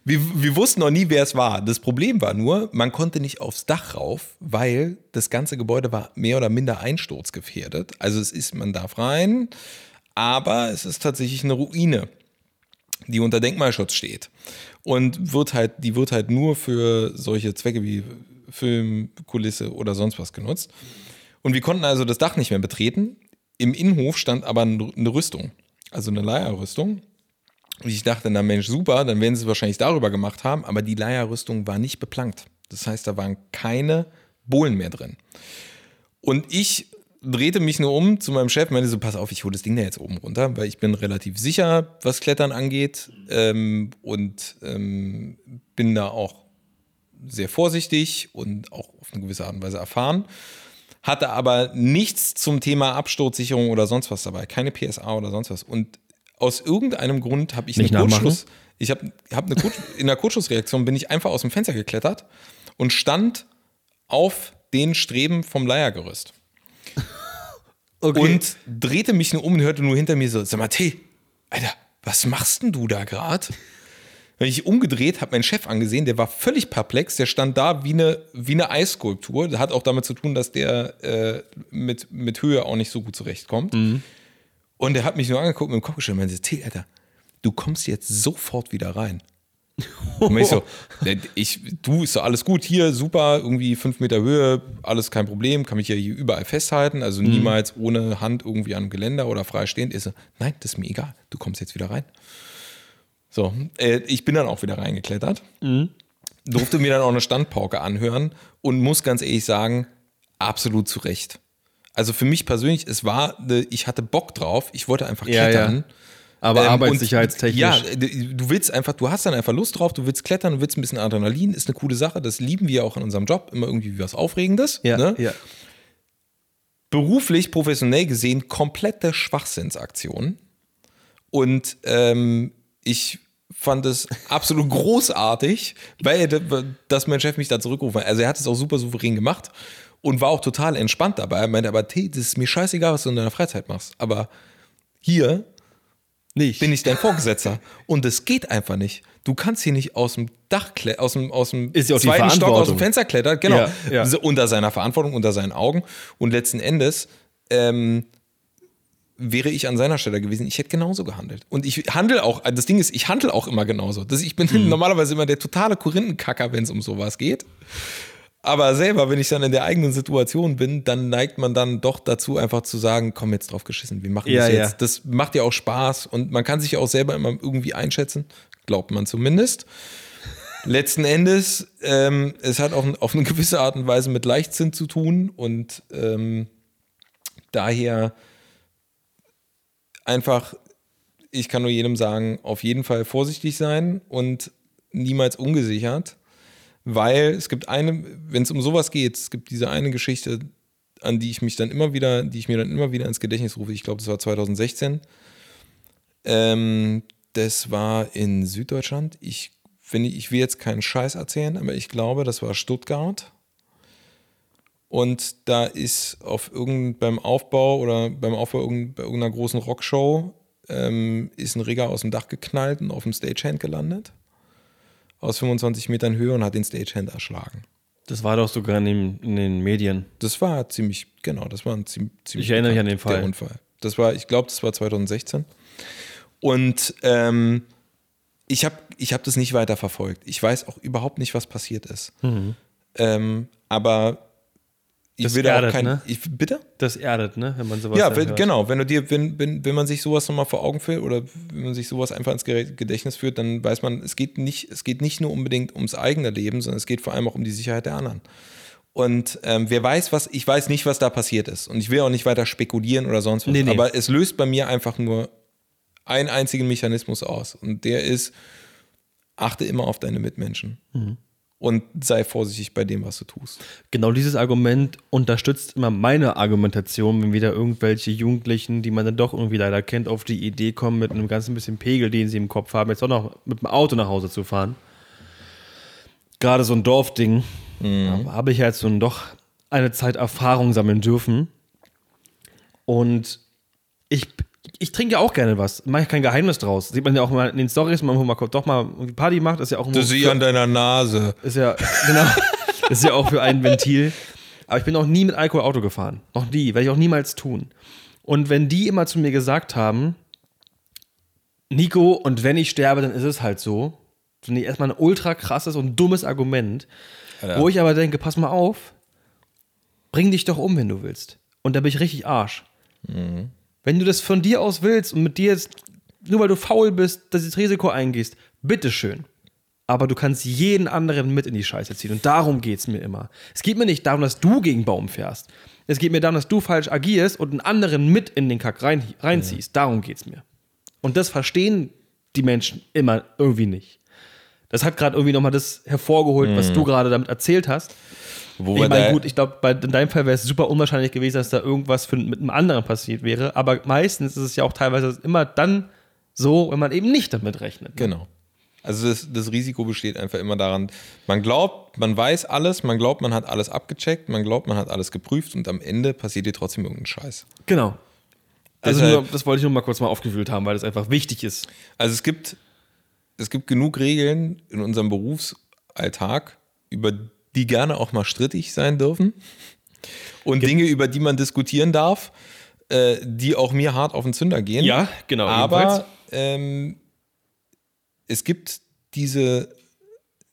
Wir, wir wussten noch nie, wer es war. Das Problem war nur, man konnte nicht aufs Dach rauf, weil das ganze Gebäude war mehr oder minder einsturzgefährdet. Also es ist, man darf rein, aber es ist tatsächlich eine Ruine, die unter Denkmalschutz steht. Und wird halt, die wird halt nur für solche Zwecke wie Film, Kulisse oder sonst was genutzt. Und wir konnten also das Dach nicht mehr betreten. Im Innenhof stand aber eine Rüstung, also eine Leierrüstung. Und ich dachte, na Mensch, super, dann werden sie es wahrscheinlich darüber gemacht haben, aber die Leierrüstung war nicht beplankt. Das heißt, da waren keine Bohlen mehr drin. Und ich drehte mich nur um zu meinem Chef, meinte so, pass auf, ich hole das Ding da jetzt oben runter, weil ich bin relativ sicher, was Klettern angeht ähm, und ähm, bin da auch sehr vorsichtig und auch auf eine gewisse Art und Weise erfahren. Hatte aber nichts zum Thema Absturzsicherung oder sonst was dabei, keine PSA oder sonst was. Und aus irgendeinem Grund habe ich Nicht eine? Kurzschluss, ich habe hab eine Kurz, in der Kurzschlussreaktion bin ich einfach aus dem Fenster geklettert und stand auf den Streben vom Leiergerüst (laughs) und drehte mich nur um und hörte nur hinter mir so, sag mal, T, Alter, was machst denn du da gerade? Wenn ich umgedreht, habe meinen Chef angesehen, der war völlig perplex, der stand da wie eine, wie eine Eisskulptur. Das hat auch damit zu tun, dass der äh, mit, mit Höhe auch nicht so gut zurechtkommt. Und der hat mich nur angeguckt mit dem Kopf geschüttelt und meinte, T, Alter, du kommst jetzt sofort wieder rein. Und ich so, (laughs) "Ne, ich, du, ist doch alles gut hier, super, irgendwie fünf Meter Höhe, alles kein Problem, kann mich ja hier überall festhalten, also niemals ohne Hand irgendwie am Geländer oder freistehend. Ist so, nein, das ist mir egal, du kommst jetzt wieder rein. So, äh, ich bin dann auch wieder reingeklettert, durfte mir dann auch eine Standpauke anhören und muss ganz ehrlich sagen, absolut zu Recht. Also für mich persönlich, es war, ich hatte Bock drauf, ich wollte einfach Ja, ja. klettern. Aber Ähm, arbeitssicherheitstechnisch. Ja, du willst einfach, du hast dann einfach Lust drauf, du willst klettern, du willst ein bisschen Adrenalin, ist eine coole Sache, das lieben wir auch in unserem Job, immer irgendwie was Aufregendes. ja, ne? ja. Beruflich, professionell gesehen, komplette Schwachsinnsaktion. Und ähm, ich fand es absolut (laughs) großartig, weil dass mein Chef mich da zurückgerufen hat. Also er hat es auch super souverän gemacht und war auch total entspannt dabei. Er meinte aber, T, das ist mir scheißegal, was du in deiner Freizeit machst. Aber hier Nicht. bin ich dein Vorgesetzter. Und es geht einfach nicht. Du kannst hier nicht aus dem Dach klettern, aus dem, aus dem Ist ja zweiten Stock aus dem. Fenster klettern, genau. Ja, ja. Unter seiner Verantwortung, unter seinen Augen. Und letzten Endes ähm, wäre ich an seiner Stelle gewesen, ich hätte genauso gehandelt. Und ich handle auch, das Ding ist, ich handle auch immer genauso. Das, ich bin Mhm. normalerweise immer der totale Korinthenkacker, wenn es um sowas geht. Aber selber, wenn ich dann in der eigenen Situation bin, dann neigt man dann doch dazu, einfach zu sagen, komm jetzt drauf geschissen, wir machen Ja, das jetzt. ja. Das macht ja auch Spaß und man kann sich ja auch selber immer irgendwie einschätzen, glaubt man zumindest. Letzten Endes, ähm, es hat auch auf eine gewisse Art und Weise mit Leichtsinn zu tun und ähm, daher einfach, ich kann nur jedem sagen, auf jeden Fall vorsichtig sein und niemals ungesichert, weil es gibt eine, wenn es um sowas geht, es gibt diese eine Geschichte, an die ich mich dann immer wieder, die ich mir dann immer wieder ins Gedächtnis rufe. Ich glaube, das war 2016. Ähm, das war in Süddeutschland. Ich, wenn ich, ich will jetzt keinen Scheiß erzählen, aber ich glaube, das war Stuttgart. Und da ist auf irgendein, beim Aufbau oder beim Aufbau irgend, bei irgendeiner großen Rockshow ähm, ist ein Rigger aus dem Dach geknallt und auf dem Stagehand gelandet. Aus 25 Metern Höhe und hat den Stagehand erschlagen. Das war doch sogar in den, in den Medien. Das war ziemlich, genau, das war ein ziemlich, Ich erinnere mich an den Fall. Unfall. Das war, ich glaube, das war 2016. Und ähm, ich habe ich hab das nicht weiter verfolgt. Ich weiß auch überhaupt nicht, was passiert ist. Ähm, aber ich. Das will da auch erdet, kein. ne? Ich, bitte? Das erdet, ne? Wenn man sowas Ja, wenn, genau. Wenn du dir, wenn, wenn, wenn man sich sowas nochmal vor Augen führt oder wenn man sich sowas einfach ins Gedächtnis führt, dann weiß man, es geht nicht, es geht nicht nur unbedingt ums eigene Leben, sondern es geht vor allem auch um die Sicherheit der anderen. Und ähm, wer weiß, was, ich weiß nicht, was da passiert ist. Und ich will auch nicht weiter spekulieren oder sonst was. Nee, nee. Aber es löst bei mir einfach nur einen einzigen Mechanismus aus. Und der ist, achte immer auf deine Mitmenschen. Mhm. Und sei vorsichtig bei dem, was du tust. Genau dieses Argument unterstützt immer meine Argumentation, wenn wieder irgendwelche Jugendlichen, die man dann doch irgendwie leider kennt, auf die Idee kommen, mit einem ganzen bisschen Pegel, den sie im Kopf haben, jetzt auch noch mit dem Auto nach Hause zu fahren. Gerade so ein Dorfding, da habe ich ja jetzt so doch eine Zeit Erfahrung sammeln dürfen. Und ich, ich trinke ja auch gerne was. Mache ich kein Geheimnis draus. Sieht man ja auch mal in den Stories, man mal doch mal Party macht, ist ja auch immer Das sieh an deiner Nase. ist ja, genau. (laughs) ist ja auch für ein Ventil. Aber ich bin auch nie mit Alkohol Auto gefahren. Noch nie. Werde ich auch niemals tun. Und wenn die immer zu mir gesagt haben, Nico, und wenn ich sterbe, dann ist es halt so. Finde ich erstmal ein ultra krasses und dummes Argument. Alter. Wo ich aber denke, pass mal auf, bring dich doch um, wenn du willst. Und da bin ich richtig Arsch. Wenn du das von dir aus willst und mit dir jetzt, nur weil du faul bist, das Risiko eingehst, bitteschön. Aber du kannst jeden anderen mit in die Scheiße ziehen. Und darum geht es mir immer. Es geht mir nicht darum, dass du gegen Baum fährst. Es geht mir darum, dass du falsch agierst und einen anderen mit in den Kack rein, reinziehst. Darum geht es mir. Und das verstehen die Menschen immer irgendwie nicht. Das hat gerade irgendwie nochmal das hervorgeholt, was du gerade damit erzählt hast. Wo Ich meine, gut, ich glaube, in deinem Fall wäre es super unwahrscheinlich gewesen, dass da irgendwas für, mit einem anderen passiert wäre. Aber meistens ist es ja auch teilweise immer dann so, wenn man eben nicht damit rechnet. Genau. Also das, das Risiko besteht einfach immer daran, man glaubt, man weiß alles, man glaubt, man hat alles abgecheckt, man glaubt, man hat alles geprüft und am Ende passiert dir trotzdem irgendein Scheiß. Genau. Also Deshalb- nur, das wollte ich nur mal kurz mal aufgewühlt haben, weil das einfach wichtig ist. Also es gibt, es gibt genug Regeln in unserem Berufsalltag, über die gerne auch mal strittig sein dürfen und Dinge, über die man diskutieren darf, äh, die auch mir hart auf den Zünder gehen. Ja, genau, Aber ähm, es gibt diese,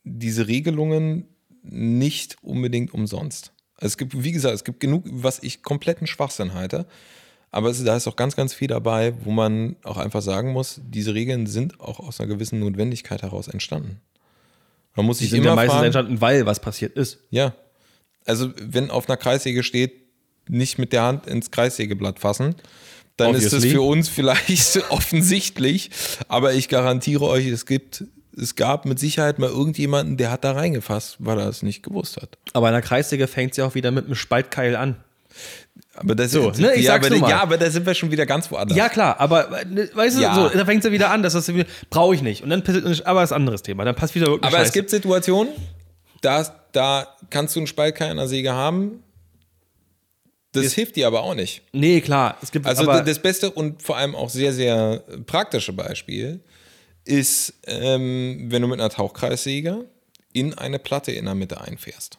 diese Regelungen nicht unbedingt umsonst. Also es gibt, wie gesagt, es gibt genug, was ich kompletten Schwachsinn halte. Aber es, da ist auch ganz, ganz viel dabei, wo man auch einfach sagen muss, diese Regeln sind auch aus einer gewissen Notwendigkeit heraus entstanden. Man muss Die sich sind ja immer meistens fragen, entstanden, weil was passiert ist. ja. Also, wenn auf einer Kreissäge steht, nicht mit der Hand ins Kreissägeblatt fassen, dann ist Obviously. es für uns vielleicht (laughs) offensichtlich, aber ich garantiere euch, es gibt, es gab mit Sicherheit mal irgendjemanden, der hat da reingefasst, weil er es nicht gewusst hat. Aber in der Kreissäge fängt es ja auch wieder mit einem Spaltkeil an. Aber das So, ne, ich ja, sag's aber, mal. ja, aber da sind wir schon wieder ganz woanders. Ja, klar, aber äh, weißt du, Ja. so, da fängt es ja wieder an, dass das brauche ich nicht. Und dann passiert, aber ist ein anderes Thema. Dann passt wieder wirklich aber es Scheiße. gibt Situationen, da, da kannst du einen Spaltkeil an der Säge haben. Das hilft dir aber auch nicht. Nee, klar. Es gibt Also das beste und vor allem auch sehr, sehr praktische Beispiel ist, ähm, wenn du mit einer Tauchkreissäge in eine Platte in der Mitte einfährst.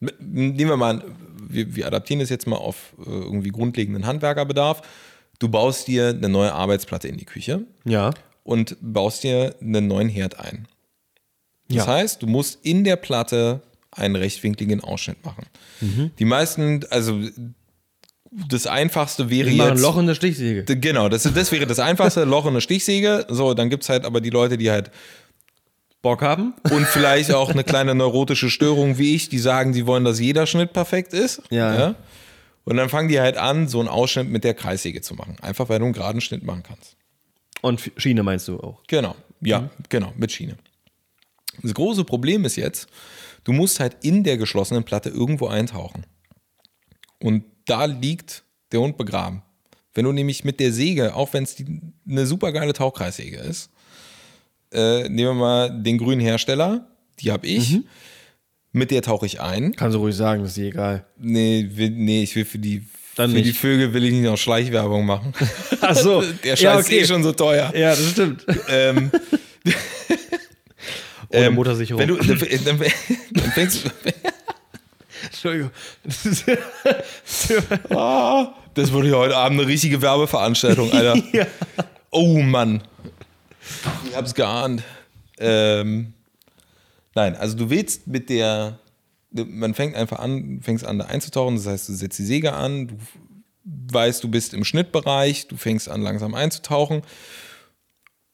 Nehmen wir mal, an, wir, wir adaptieren das jetzt mal auf äh, irgendwie grundlegenden Handwerkerbedarf. Du baust dir eine neue Arbeitsplatte in die Küche ja. und baust dir einen neuen Herd ein. Das Ja. heißt, du musst in der Platte einen rechtwinkligen Ausschnitt machen. Mhm. Die meisten, also das einfachste wäre mache ein jetzt. Loch in der Stichsäge. Genau, das, das wäre das einfachste, (laughs) Loch in eine Stichsäge. So, dann gibt es halt aber die Leute, die halt Bock haben? und vielleicht auch eine (laughs) kleine neurotische Störung wie ich, die sagen, sie wollen, dass jeder Schnitt perfekt ist. Ja. Und dann fangen die halt an, so einen Ausschnitt mit der Kreissäge zu machen. Einfach weil du einen geraden Schnitt machen kannst. Und Schiene meinst du auch. Genau, ja, genau, mit Schiene. Das große Problem ist jetzt, du musst halt in der geschlossenen Platte irgendwo eintauchen. Und da liegt der Hund begraben. Wenn du nämlich mit der Säge, auch wenn es eine super geile Tauchkreissäge ist, äh, nehmen wir mal den grünen Hersteller, die habe ich, Mhm. mit der tauche ich ein. Kannst du ruhig sagen, das ist dir egal. Nee, will, nee, ich will für die, Dann für nicht. die Vögel will ich nicht noch Schleichwerbung machen. (laughs) Ach so. (laughs) Der Scheiß ja, ist okay. eh schon so teuer. Ja, das stimmt. ähm, (laughs) Ohne ähm, Motorsicherung. Wenn du, dann, dann, dann fängst du, Entschuldigung. Ah, das wurde ja heute Abend eine richtige Werbeveranstaltung, Alter. Oh Mann. Ich hab's geahnt. Ähm, nein, also du willst mit der, man fängt einfach an, fängst an da einzutauchen, das heißt, du setzt die Säge an, du weißt, du bist im Schnittbereich, du fängst an langsam einzutauchen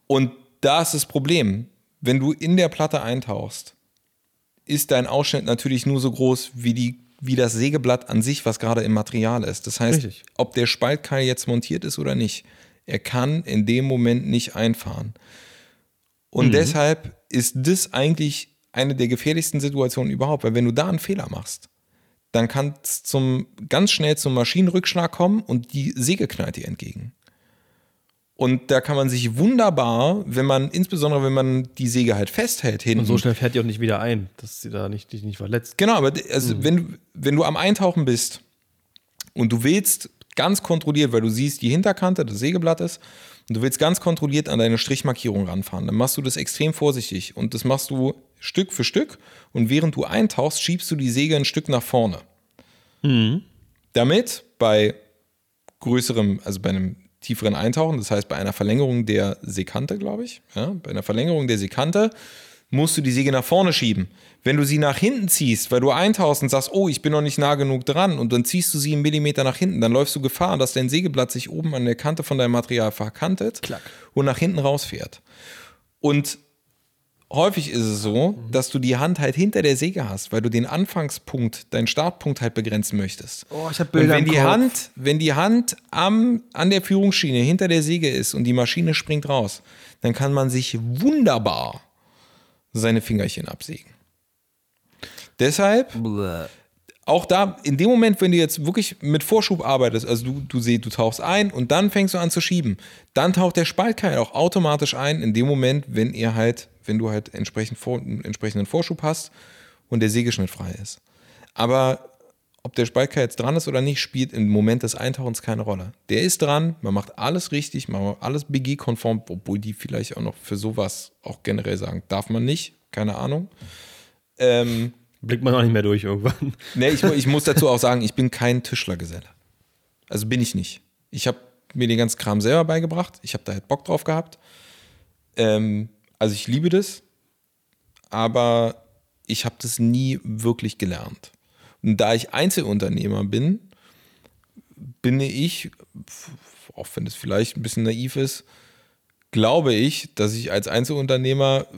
und da ist das Problem, wenn du in der Platte eintauchst, ist dein Ausschnitt natürlich nur so groß wie, die, wie das Sägeblatt an sich, was gerade im Material ist. Das heißt, Richtig. ob der Spaltkeil jetzt montiert ist oder nicht, er kann in dem Moment nicht einfahren. Und deshalb ist das eigentlich eine der gefährlichsten Situationen überhaupt, weil wenn du da einen Fehler machst, dann kann es zum, ganz schnell zum Maschinenrückschlag kommen und die Säge knallt dir entgegen. Und da kann man sich wunderbar, wenn man, insbesondere wenn man die Säge halt festhält hinten. Und so schnell fährt die auch nicht wieder ein, dass sie da nicht, dich nicht verletzt. Genau, aber also wenn, du- wenn du am Eintauchen bist und du willst ganz kontrolliert, weil du siehst die Hinterkante des Sägeblattes und du willst ganz kontrolliert an deine Strichmarkierung ranfahren, dann machst du das extrem vorsichtig und das machst du Stück für Stück und während du eintauchst, schiebst du die Säge ein Stück nach vorne. Damit bei größerem, also bei einem tieferen Eintauchen, das heißt bei einer Verlängerung der Sekante, glaube ich, ja, bei einer Verlängerung der Sekante musst du die Säge nach vorne schieben. Wenn du sie nach hinten ziehst, weil du eintauchst und sagst, oh, ich bin noch nicht nah genug dran und dann ziehst du sie einen Millimeter nach hinten, dann läufst du Gefahr, dass dein Sägeblatt sich oben an der Kante von deinem Material verkantet Klack. und nach hinten rausfährt. Und häufig ist es so, dass du die Hand halt hinter der Säge hast, weil du den Anfangspunkt, deinen Startpunkt halt begrenzen möchtest. Oh, ich hab Und Bilder wenn im die. Hand, wenn die Hand am, an der Führungsschiene hinter der Säge ist und die Maschine springt raus, dann kann man sich wunderbar seine Fingerchen absägen. Deshalb auch da, in dem Moment, wenn du jetzt wirklich mit Vorschub arbeitest, also du, du siehst, du tauchst ein und dann fängst du an zu schieben, dann taucht der Spaltkeil auch automatisch ein, in dem Moment, wenn ihr halt, wenn du halt entsprechend vor, entsprechenden Vorschub hast und der Sägeschnitt frei ist. Aber ob der Spaltkeil jetzt dran ist oder nicht, spielt im Moment des Eintauchens keine Rolle. Der ist dran, man macht alles richtig, man macht alles BG-konform, obwohl die vielleicht auch noch für sowas auch generell sagen, darf man nicht, keine Ahnung. Ähm, Blickt man auch nicht mehr durch irgendwann. Nee, ich, ich muss dazu (laughs) auch sagen, ich bin kein Tischlergeselle. Also bin ich nicht. Ich habe mir den ganzen Kram selber beigebracht. Ich habe da halt Bock drauf gehabt. Ähm, also ich liebe das, aber ich habe das nie wirklich gelernt. Und da ich Einzelunternehmer bin, bin ich, auch wenn es vielleicht ein bisschen naiv ist, glaube ich, dass ich als Einzelunternehmer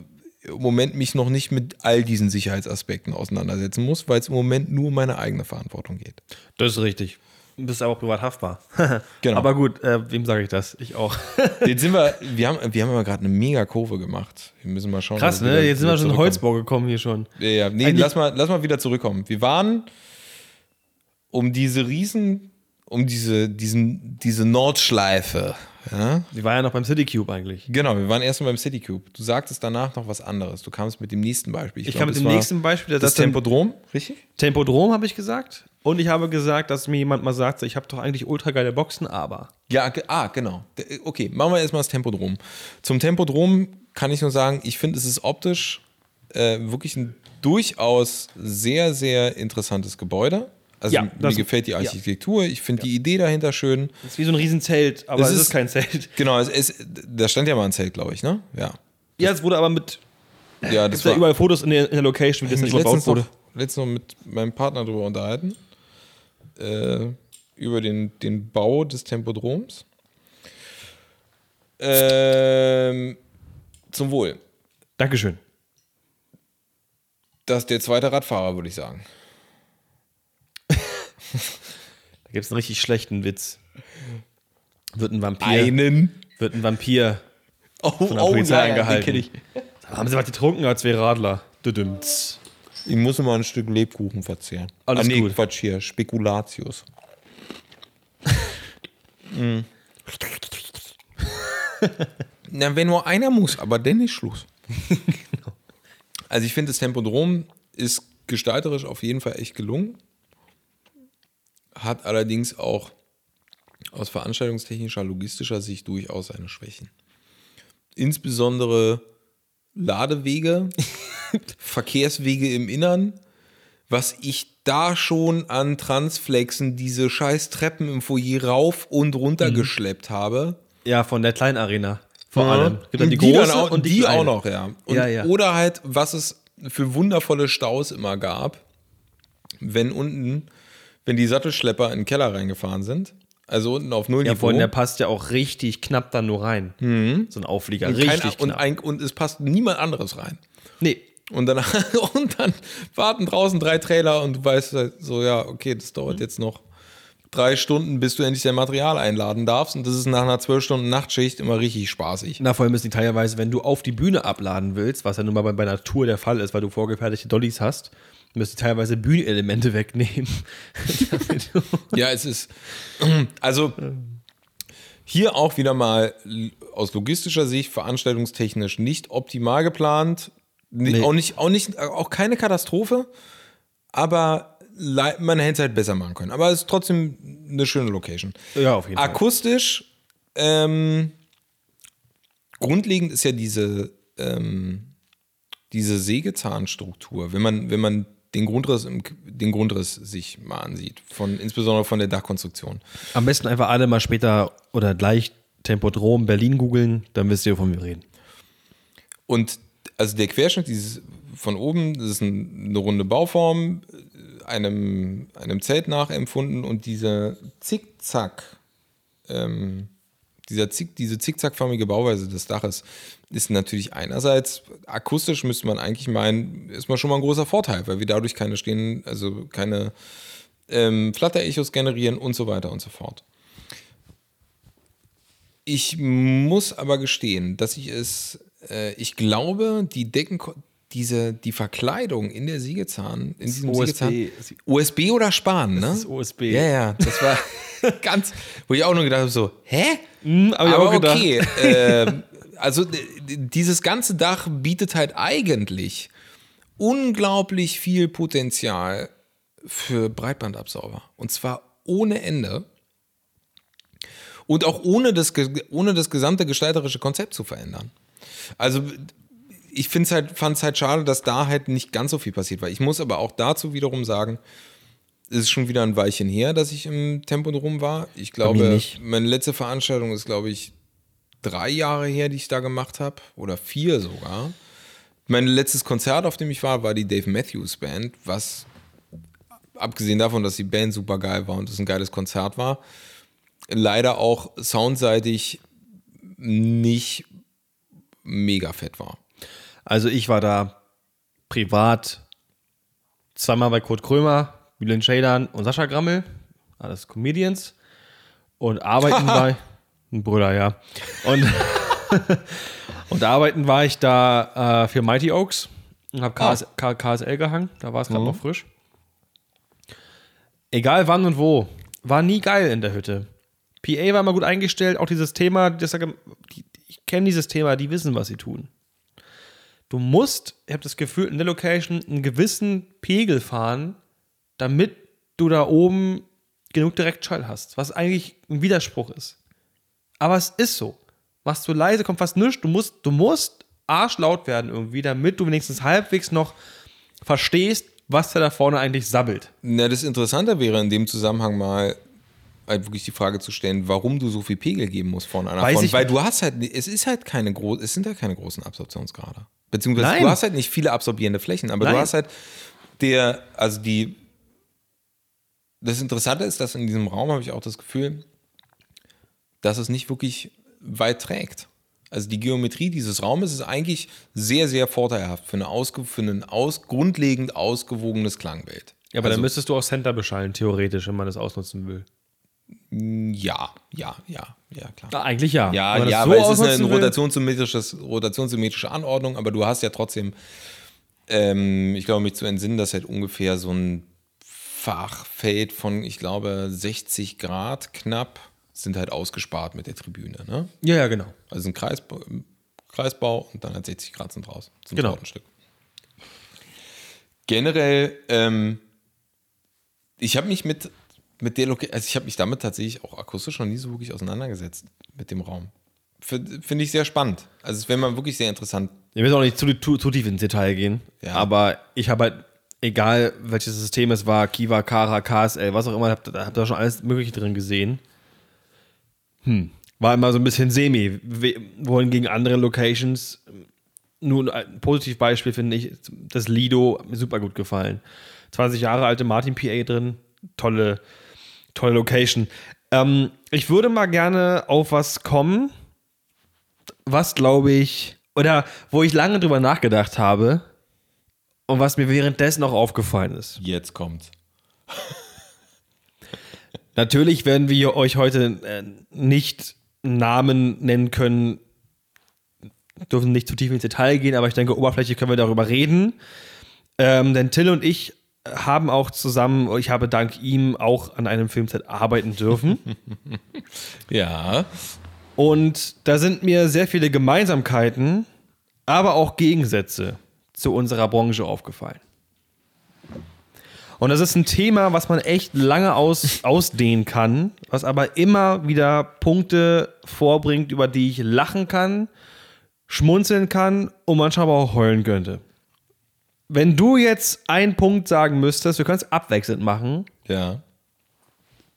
im Moment mich noch nicht mit all diesen Sicherheitsaspekten auseinandersetzen muss, weil es im Moment nur um meine eigene Verantwortung geht. Das ist richtig. Du bist aber privat haftbar. (laughs) Genau. Aber gut, äh, wem sage ich das? Ich auch. (laughs) Jetzt sind wir, wir haben, wir haben aber gerade eine mega Kurve gemacht. Wir müssen mal schauen. Krass, ne? Jetzt sind wir schon in. Holzbau gekommen hier schon. Ja, ja. Nee, Eigentlich- lass mal, lass mal wieder zurückkommen. Wir waren um diese Riesen, um diese, diesen, diese Nordschleife. Ja? Die war ja noch beim City Cube eigentlich. Genau, wir waren erstmal beim City Cube. Du sagtest danach noch was anderes. Du kamst mit dem nächsten Beispiel. Ich glaub, kam mit dem nächsten Beispiel, Das, das Tempodrom, richtig? Tempodrom habe ich gesagt. Und ich habe gesagt, dass mir jemand mal sagt, ich habe doch eigentlich ultra geile Boxen, aber. Ja, ah, genau. Okay, machen wir erstmal das Tempodrom. Zum Tempodrom kann ich nur sagen, ich finde, es ist optisch äh, wirklich ein durchaus sehr, sehr interessantes Gebäude. Also Ja, mir gefällt die ja. Architektur, ich finde die Idee dahinter schön. Das ist wie so ein Riesenzelt, aber Es es ist, ist- kein Zelt. Genau, es, es, da stand ja mal ein Zelt, glaube ich, ne? Ja. Ja, es wurde aber mit. Ja, Es das ja war, überall Fotos in der, in der Location, wie das ich nicht überbaut wurde. noch, letztens noch mit meinem Partner darüber unterhalten. Äh, über den, den Bau des Tempodroms. Ähm, zum Wohl. Dankeschön. Das ist der zweite Radfahrer, würde ich sagen. (laughs) Da gibt es einen richtig schlechten Witz. Wird ein Vampir. Einen. Wird ein Vampir Oh, von der Polizei angehalten. kenn ich. Haben sie was getrunken als zwei Radler? Düdümts. Ich muss mal ein Stück Lebkuchen verzehren. Alles ah, nee, gut. Quatsch hier. Spekulatius. (laughs) Na, wenn nur einer muss, aber dann ist Schluss. (laughs) Also ich finde, das Tempodrom ist gestalterisch auf jeden Fall echt gelungen. Hat allerdings auch aus veranstaltungstechnischer, logistischer Sicht durchaus seine Schwächen. Insbesondere Ladewege, (laughs) Verkehrswege im Innern, was ich da schon an Transflexen diese scheiß Treppen im Foyer rauf und runter geschleppt habe. Ja, von der kleinen Arena. Vor Ja. allem. Gibt dann die, die große auch, und die, auch kleine. noch, ja. Und, Ja, ja. Oder halt, was es für wundervolle Staus immer gab, wenn unten, wenn die Sattelschlepper in den Keller reingefahren sind, also unten auf Ja, Nullniveau. vorhin, der passt ja auch richtig knapp dann nur rein. So ein Auflieger. und, kein, Richtig und, knapp. ein, und es passt niemand anderes rein. nee. Und dann, (laughs) und dann warten draußen drei Trailer und du weißt halt so, ja, okay, das dauert Mhm. jetzt noch drei Stunden, bis du endlich dein Material einladen darfst. Und das ist nach einer zwölf Stunden Nachtschicht immer richtig spaßig. Na, vor allem ist die teilweise, wenn du auf die Bühne abladen willst, was ja nun mal bei, bei einer Tour der Fall ist, weil du vorgefertigte Dollies hast, müsst ihr teilweise Bühnenelemente wegnehmen. (laughs) Ja, es ist. Also hier auch wieder mal aus logistischer Sicht, veranstaltungstechnisch nicht optimal geplant. Nee. Auch, nicht, auch, nicht, auch keine Katastrophe, aber man hätte es halt besser machen können. Aber es ist trotzdem eine schöne Location. Ja, auf jeden Fall. Akustisch, ähm, grundlegend ist ja diese, ähm, diese Sägezahnstruktur, wenn man, wenn man den Grundriss, den Grundriss sich mal ansieht, von, insbesondere von der Dachkonstruktion. Am besten einfach alle mal später oder gleich Tempodrom Berlin googeln, dann wisst ihr, wovon wir reden. Und also der Querschnitt dieses von oben, das ist ein, eine runde Bauform, einem, einem Zelt nachempfunden und dieser Zickzack, ähm, dieser Zick, diese zickzackförmige Bauweise des Daches ist natürlich einerseits akustisch müsste man eigentlich meinen, ist mal schon mal ein großer Vorteil, weil wir dadurch keine stehen, also keine ähm, Flatter-Echos generieren und so weiter und so fort. Ich muss aber gestehen, dass ich es, äh, ich glaube, die Decken, diese, die Verkleidung in der Siegezahn, in diesem OSB. Siegezahn, USB oder Span, ne? Das ist OSB. Ja, ja, das war (laughs) ganz, wo ich auch nur gedacht habe, so, hä? hab ich aber okay, ähm, also dieses ganze Dach bietet halt eigentlich unglaublich viel Potenzial für Breitbandabsauger. Und zwar ohne Ende. Und auch ohne das, ohne das gesamte gestalterische Konzept zu verändern. Also ich halt, fand es halt schade, dass da halt nicht ganz so viel passiert war. Ich muss aber auch dazu wiederum sagen, es ist schon wieder ein Weilchen her, dass ich im Tempodrom war. Ich glaube, meine letzte Veranstaltung ist, glaube ich, drei Jahre her, die ich da gemacht habe. Oder vier sogar. Mein letztes Konzert, auf dem ich war, war die Dave Matthews Band, was abgesehen davon, dass die Band super geil war und es ein geiles Konzert war, leider auch soundseitig nicht mega fett war. Also ich war da privat zweimal bei Kurt Krömer, Bülent Schädern und Sascha Grammel, alles Comedians. Und arbeiten (laughs) war ein Bruder, ja. Und, (laughs) und arbeiten war ich da äh, für Mighty Oaks und habe KS, K- KSL gehangen, da war es gerade noch frisch. Egal wann und wo, war nie geil in der Hütte. PA war immer gut eingestellt, auch dieses Thema, das, die, ich kenne dieses Thema, die wissen, was sie tun. Du musst, ich habe das Gefühl, in der Location einen gewissen Pegel fahren, damit du da oben genug Direktschall hast, was eigentlich ein Widerspruch ist. Aber es ist so. Machst du leise, kommt fast nichts. Du musst, du musst arschlaut werden irgendwie, damit du wenigstens halbwegs noch verstehst, was da da vorne eigentlich sabbelt. Na, das Interessante wäre in dem Zusammenhang mal halt wirklich die Frage zu stellen, warum du so viel Pegel geben musst vorne einer Weiß Front. ich Weil du hast halt, es ist halt keine groß, es sind halt keine großen Absorptionsgrade. Beziehungsweise Nein. du hast halt nicht viele absorbierende Flächen, aber du Nein. hast halt der, also die, das Interessante ist, dass in diesem Raum habe ich auch das Gefühl, dass es nicht wirklich weit trägt. Also die Geometrie dieses Raumes ist eigentlich sehr, sehr vorteilhaft für, eine ausge, für ein aus, grundlegend ausgewogenes Klangbild. Ja, aber also, dann müsstest du auch Center beschallen, theoretisch, wenn man das ausnutzen will. Ja, ja, ja, ja, klar. Na, eigentlich ja. Ja, ja, so weil es ist eine rotationssymmetrisches, rotationssymmetrische Anordnung, aber du hast ja trotzdem, ähm, ich glaube, mich zu entsinnen, dass halt ungefähr so ein Fachfeld von, ich glaube, 60 Grad knapp sind halt ausgespart mit der Tribüne. Ne? Ja, ja, genau. Also ein Kreisbau, Kreisbau und dann halt 60 Grad sind raus. Zum Genau. Tortenstück. Generell, ähm, ich habe mich mit, mit der Location, also ich habe mich damit tatsächlich auch akustisch noch nie so wirklich auseinandergesetzt mit dem Raum. Finde ich sehr spannend. Also es wäre mal wirklich sehr interessant. Ich will auch nicht zu, zu, zu tief ins Detail gehen, Ja. aber ich habe halt, egal welches System es war, Kiva, Kara, KSL, was auch immer, hab, hab da schon alles Mögliche drin gesehen. Hm. War immer so ein bisschen semi. We- Wohingegen andere Locations, nur ein Positivbeispiel finde ich, das Lido, hat mir super gut gefallen. 20 Jahre alte Martin PA drin, tolle, tolle Location. Ähm, ich würde mal gerne auf was kommen, was glaube ich, oder wo ich lange drüber nachgedacht habe und was mir währenddessen auch aufgefallen ist. Jetzt kommt. Natürlich werden wir euch heute äh, nicht Namen nennen können, dürfen nicht zu tief ins Detail gehen, aber ich denke, oberflächlich können wir darüber reden. Ähm, denn Till und ich haben auch zusammen, ich habe dank ihm auch an einem Filmset arbeiten dürfen. (laughs) Ja. Und da sind mir sehr viele Gemeinsamkeiten, aber auch Gegensätze zu unserer Branche aufgefallen. Und das ist ein Thema, was man echt lange aus, ausdehnen kann, was aber immer wieder Punkte vorbringt, über die ich lachen kann, schmunzeln kann und manchmal aber auch heulen könnte. Wenn du jetzt einen Punkt sagen müsstest, wir können es abwechselnd machen, Ja.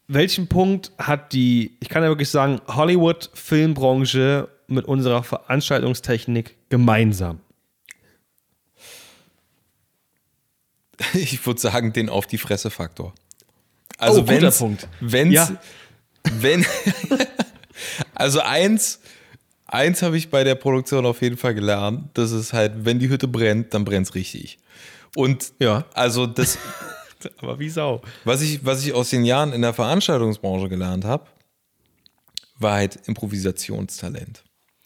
welchen Punkt hat die, ich kann ja wirklich sagen, Hollywood-Filmbranche mit unserer Veranstaltungstechnik gemeinsam? (laughs) Ich würde sagen, den auf die Fresse-Faktor. Also Oh, wenn's, Punkt. Wenn's, Ja. wenn, (laughs) also eins, eins habe ich bei der Produktion auf jeden Fall gelernt, das ist halt, wenn die Hütte brennt, dann brennt es richtig. Und Ja. also das, (laughs) Aber wie Sau. was ich, was ich aus den Jahren in der Veranstaltungsbranche gelernt habe, war halt Improvisationstalent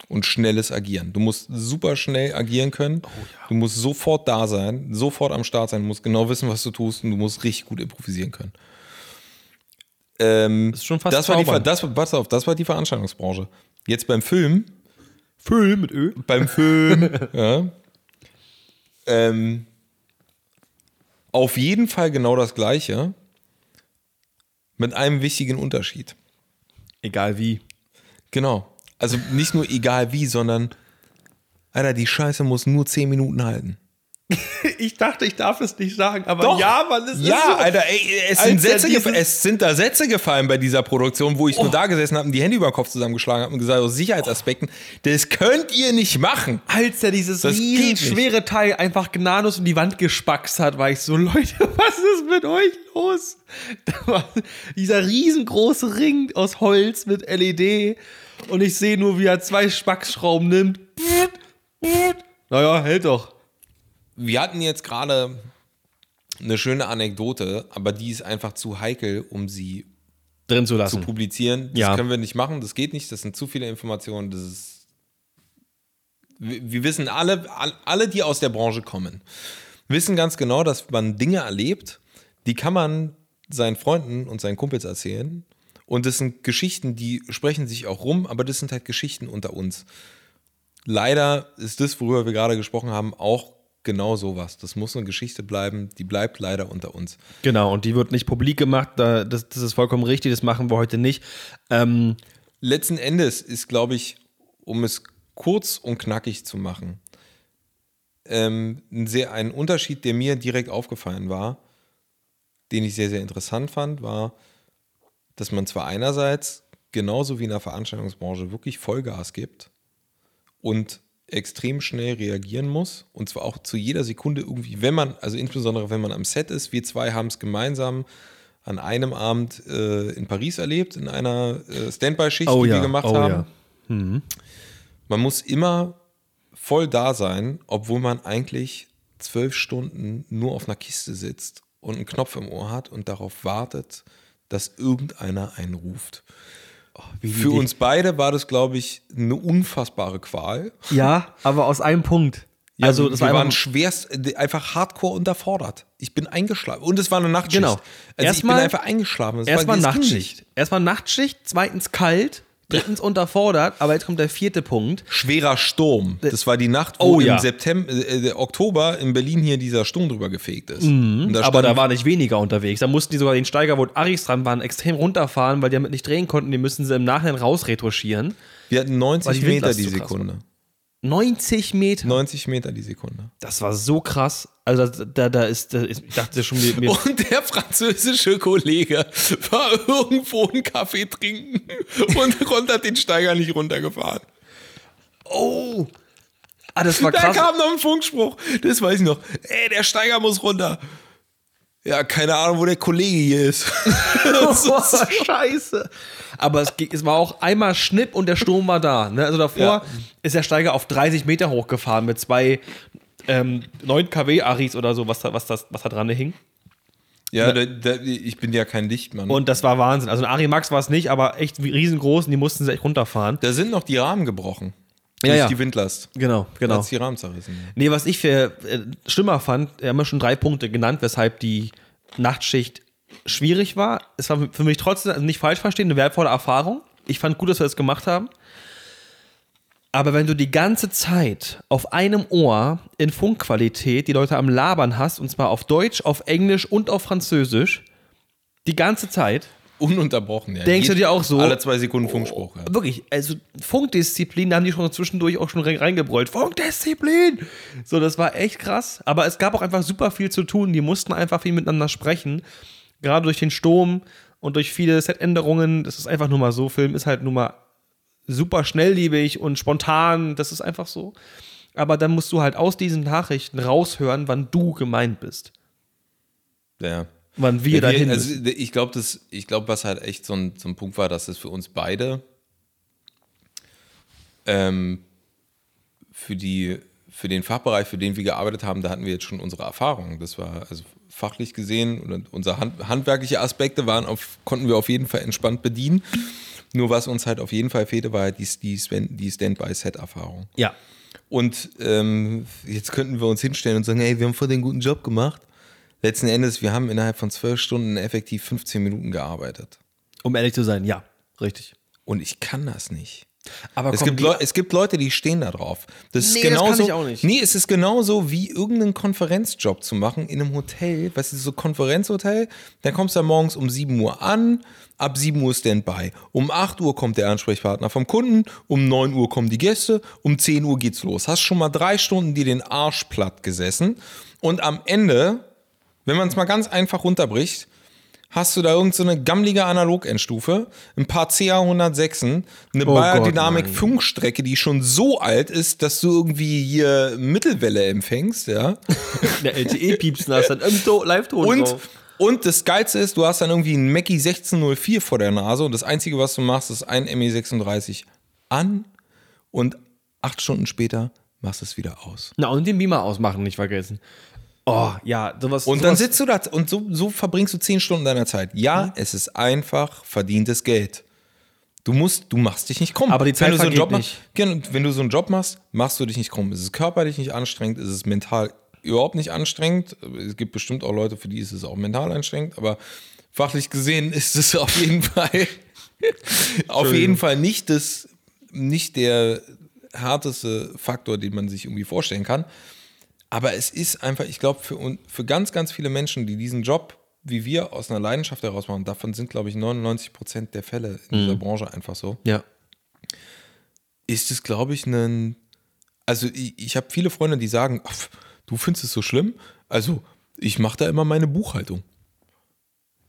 und schnelles Agieren. Du musst super schnell agieren können. Du musst sofort da sein, sofort am Start sein, du musst genau wissen, was du tust und du musst richtig gut improvisieren können. Ähm, Das ist schon fast das war, die, das, pass auf, das war die Veranstaltungsbranche. Jetzt beim Film, Film mit Ö. beim Film, (laughs) ja, ähm, auf jeden Fall genau das Gleiche, mit einem wichtigen Unterschied. Egal wie. Genau. Also nicht nur egal wie, sondern, Alter, die Scheiße muss nur 10 Minuten halten. (laughs) Ich dachte, ich darf es nicht sagen, aber Doch. ja, Mann, es ist Ja, so. Alter, ey, es sind, Sätze es sind da Sätze gefallen bei dieser Produktion, wo ich nur da gesessen habe und die Hände über den Kopf zusammengeschlagen habe und gesagt, aus Sicherheitsaspekten, das könnt ihr nicht machen. Als er dieses schwere Teil einfach gnadenlos in die Wand gespackst hat, war ich so, (laughs) Leute, was ist mit euch los? (laughs) Dieser riesengroße Ring aus Holz mit LED und ich sehe nur, wie er zwei Spacksschrauben nimmt. Naja, hält doch. Wir hatten jetzt gerade eine schöne Anekdote, aber die ist einfach zu heikel, um sie Drin zu zu lassen. publizieren. Das Ja. können wir nicht machen, das geht nicht, das sind zu viele Informationen, das ist. Wir, wissen alle, all- alle, die aus der Branche kommen, wissen ganz genau, dass man Dinge erlebt, die kann man seinen Freunden und seinen Kumpels erzählen. Und das sind Geschichten, die sprechen sich auch rum, aber das sind halt Geschichten unter uns. Leider ist das, worüber wir gerade gesprochen haben, auch genau sowas. Das muss eine Geschichte bleiben, die bleibt leider unter uns. Genau, und die wird nicht publik gemacht, da- das, das ist vollkommen richtig, das machen wir heute nicht. Ähm, letzten Endes ist, glaube ich, um es kurz und knackig zu machen, ähm, ein, sehr, ein Unterschied, der mir direkt aufgefallen war, den ich sehr, sehr interessant fand, war, dass man zwar einerseits genauso wie in der Veranstaltungsbranche wirklich Vollgas gibt und extrem schnell reagieren muss und zwar auch zu jeder Sekunde irgendwie, wenn man, also insbesondere wenn man am Set ist, wir zwei haben es gemeinsam an einem Abend äh, in Paris erlebt, in einer äh, Standby-Schicht, oh die ja, wir gemacht oh haben. ja. Man muss immer voll da sein, obwohl man eigentlich zwölf Stunden nur auf einer Kiste sitzt und einen Knopf im Ohr hat und darauf wartet, dass irgendeiner einen ruft. Für uns beide war das, glaube ich, eine unfassbare Qual. Ja, aber aus einem Punkt. Ja, also das wir war waren schwerst, äh, einfach hardcore unterfordert. Ich bin eingeschlafen. Und es war eine Nachtschicht. Genau. Also ich bin Erstmal- einfach eingeschlafen. Erstmal Nachtschicht. Erstmal Nachtschicht, zweitens kalt, drittens unterfordert, aber jetzt kommt der vierte Punkt. Schwerer Sturm. Das war die Nacht, wo Oh, ja. im September, äh, äh, Oktober in Berlin hier dieser Sturm drüber gefegt ist. Und da Mhm. aber da war nicht weniger unterwegs. Da mussten die sogar den Steiger, wo Aris dran waren, extrem runterfahren, weil die damit nicht drehen konnten. Die müssen sie im Nachhinein rausretuschieren. wir hatten Weil 90 die Meter die Sekunde. 90 Meter. 90 Meter die Sekunde. Das war so krass. Also da, da, da ist, da ist, ich dachte schon, mir, mir Und der französische Kollege war irgendwo einen Kaffee trinken und runter hat den Steiger nicht runtergefahren. oh, ah, das war Da krass. kam noch ein Funkspruch, das weiß ich noch. Ey, der Steiger muss runter. Ja, keine Ahnung, wo der Kollege hier ist. (laughs) Oh, (laughs) scheiße. Aber es, ging- es war auch einmal Schnipp und der Sturm war da. Ne? Also davor Ja. ist der Steiger auf 30 Meter hochgefahren mit zwei ähm, 9 kW Aris oder so, was da, was, das, was da dran hing. Ja, da, da, ich bin ja kein Lichtmann. Und das war Wahnsinn. Also ein Ari Max war es nicht, aber echt riesengroß und die mussten sie echt runterfahren. da sind noch die Rahmen gebrochen. Ja, durch ja. die Windlast. Genau, genau. hat's die Rahmen zerrissen. Nee, was ich für äh, schlimmer fand, wir haben ja schon drei Punkte genannt, weshalb die Nachtschicht schwierig war. Es war für mich trotzdem, also nicht falsch verstehen, eine wertvolle Erfahrung. Ich fand gut, dass wir das gemacht haben. Aber wenn du die ganze Zeit auf einem Ohr in Funkqualität die Leute am Labern hast, und zwar auf Deutsch, auf Englisch und auf Französisch, die ganze Zeit, Ununterbrochen, ja. Denkst du dir auch so? Alle zwei Sekunden Funkspruch. Ja. Wirklich, also Funkdisziplin, da haben die schon zwischendurch auch schon rein- reingebrüllt. Funkdisziplin! So, das war echt krass. Aber es gab auch einfach super viel zu tun. Die mussten einfach viel miteinander sprechen. Gerade durch den Sturm und durch viele Setänderungen. Das ist einfach nur mal so. Film ist halt nur mal super schnelllebig und spontan. Das ist einfach so. Aber dann musst du halt aus diesen Nachrichten raushören, wann du gemeint bist. ja. Wann wir Ja, dahin wir, also ich glaube, ich glaube, was halt echt so ein, so ein Punkt war, dass es für uns beide ähm, für die für den Fachbereich, für den wir gearbeitet haben, da hatten wir jetzt schon unsere Erfahrungen. Das war also fachlich gesehen und unsere Hand, handwerkliche Aspekte waren auf, konnten wir auf jeden Fall entspannt bedienen. Nur was uns halt auf jeden Fall fehlte, war halt die, die, die Standby-Set-Erfahrung. Ja. Und ähm, jetzt könnten wir uns hinstellen und sagen, hey, wir haben voll den guten Job gemacht. Letzten Endes, wir haben innerhalb von zwölf Stunden effektiv 15 Minuten gearbeitet. Um ehrlich zu sein, ja. Richtig. Und ich kann das nicht. Aber Es komm, gibt, Leu- es gibt Leute, die stehen da drauf. Das ist Nee, das kann genauso. ich auch nicht. Nee, es ist genauso wie irgendeinen Konferenzjob zu machen in einem Hotel. Was ist so Konferenzhotel? Dann kommst du da morgens um 7 Uhr an, ab 7 Uhr Standby. Um 8 Uhr kommt der Ansprechpartner vom Kunden, um 9 Uhr kommen die Gäste, um 10 Uhr geht's los. Hast schon mal drei Stunden dir den Arsch platt gesessen und am Ende, wenn man es mal ganz einfach runterbricht, hast du da irgendeine so gammelige Analog-Endstufe, ein paar CA106, eine Oh Bayer Gott, Dynamic nein. Funkstrecke, die schon so alt ist, dass du irgendwie hier Mittelwelle empfängst, ja. (laughs) der LTE-Piepsen hast dann im To- Live-Ton Und, drauf. und das Geilste ist, du hast dann irgendwie einen Mackie 1604 vor der Nase und das Einzige, was du machst, ist ein ME36 an und acht Stunden später machst du es wieder aus. Na, und den Beamer ausmachen, nicht vergessen. Oh, ja, sowas. Und sowas, dann sitzt du da und so, so verbringst du zehn Stunden deiner Zeit. Ja, es ist einfach verdientes Geld. Du musst, du machst dich nicht krumm. Aber die Zeit wenn du so einen Job nicht. machst, genau, wenn du so einen Job machst, machst du dich nicht krumm. Es ist körperlich nicht anstrengend, es ist mental überhaupt nicht anstrengend. Es gibt bestimmt auch Leute, für die ist es auch mental anstrengend, aber fachlich gesehen ist es auf jeden (laughs) Fall auf jeden Fall nicht das, nicht der härteste Faktor, den man sich irgendwie vorstellen kann. Aber es ist einfach, ich glaube, für, für ganz, ganz viele Menschen, die diesen Job, wie wir, aus einer Leidenschaft heraus machen, davon sind, glaube ich, 99 Prozent der Fälle in dieser Branche einfach so, Ja. ist es, glaube ich, ein. Also, ich, ich habe viele Freunde, die sagen: "Ach, Du findest es so schlimm? Also, ich mache da immer meine Buchhaltung.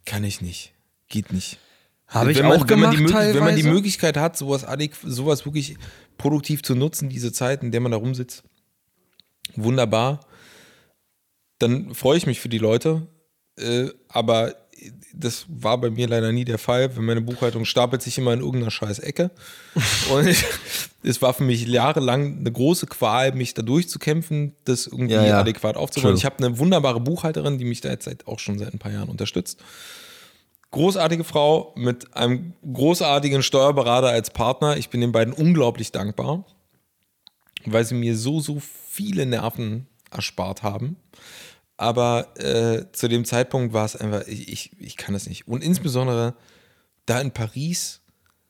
Kann ich nicht. Geht nicht. Habe ich wenn man, auch wenn man, die, gemacht, wenn man die. Möglichkeit hat, sowas, sowas wirklich produktiv zu nutzen, diese Zeit, in der man da rumsitzt, wunderbar. Dann freue ich mich für die Leute. Äh, aber das war bei mir leider nie der Fall. Wenn meine Buchhaltung stapelt sich immer in irgendeiner scheiß Ecke. (laughs) Und ich, es war für mich jahrelang eine große Qual, mich da durchzukämpfen, das irgendwie Ja, ja. adäquat aufzubauen. Ich habe eine wunderbare Buchhalterin, die mich da jetzt seit, auch schon seit ein paar Jahren unterstützt. Großartige Frau mit einem großartigen Steuerberater als Partner. Ich bin den beiden unglaublich dankbar. weil sie mir so, so viele Nerven erspart haben. Aber äh, zu dem Zeitpunkt war es einfach, ich, ich, ich kann das nicht. Und insbesondere da in Paris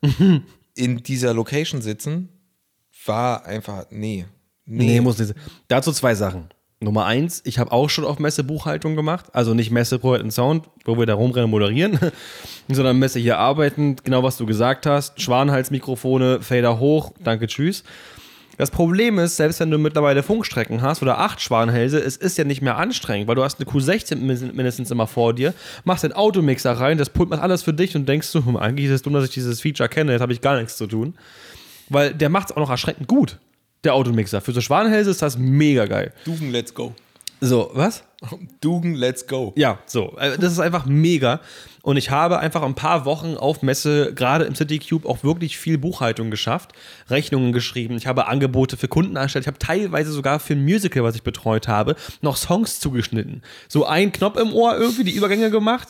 (laughs) in dieser Location sitzen, war einfach, nee. Nee, muss nicht. Dazu zwei Sachen. Nummer eins, ich habe auch schon auf Messe Buchhaltung gemacht. Also nicht Messe Projekt und Sound, wo wir da rumrennen moderieren, (laughs) sondern Messe hier arbeiten. Genau was du gesagt hast. Schwanenhalsmikrofone, Fader hoch, danke, tschüss. Das Problem ist, selbst wenn du mittlerweile Funkstrecken hast oder acht Schwanenhälse, es ist ja nicht mehr anstrengend, weil du hast eine Q16 min- mindestens immer vor dir, machst den Automixer rein, das Pult macht alles für dich und denkst du, hm, eigentlich ist es dumm, dass ich dieses Feature kenne, jetzt habe ich gar nichts zu tun. Weil der macht es auch noch erschreckend gut, der Automixer. Für so Schwanenhälse ist das mega geil. Dugen, let's go. So, was? Dugen, let's go. Ja, so. äh, Das ist einfach mega. Und ich habe einfach ein paar Wochen auf Messe, gerade im City Cube, auch wirklich viel Buchhaltung geschafft, Rechnungen geschrieben. Ich habe Angebote für Kunden erstellt. Ich habe teilweise sogar für ein Musical, was ich betreut habe, noch Songs zugeschnitten. So ein Knopf im Ohr, irgendwie die Übergänge gemacht.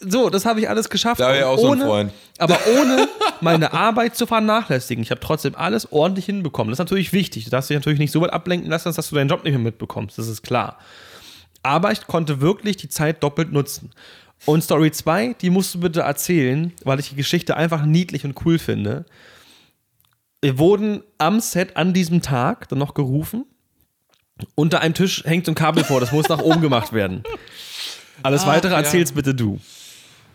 So, das habe ich alles geschafft. Da ich auch so einen ohne, Freund. Aber (laughs) ohne meine Arbeit zu vernachlässigen. Ich habe trotzdem alles ordentlich hinbekommen. Das ist natürlich wichtig. Du darfst dich natürlich nicht so weit ablenken lassen, dass du deinen Job nicht mehr mitbekommst. Das ist klar. Aber ich konnte wirklich die Zeit doppelt nutzen. Und Story 2, die musst du bitte erzählen, weil ich die Geschichte einfach niedlich und cool finde. Wir wurden am Set an diesem Tag dann noch gerufen. Unter einem Tisch hängt so ein Kabel vor, das muss nach oben gemacht werden. (laughs) Alles weitere ja. erzähl's bitte du.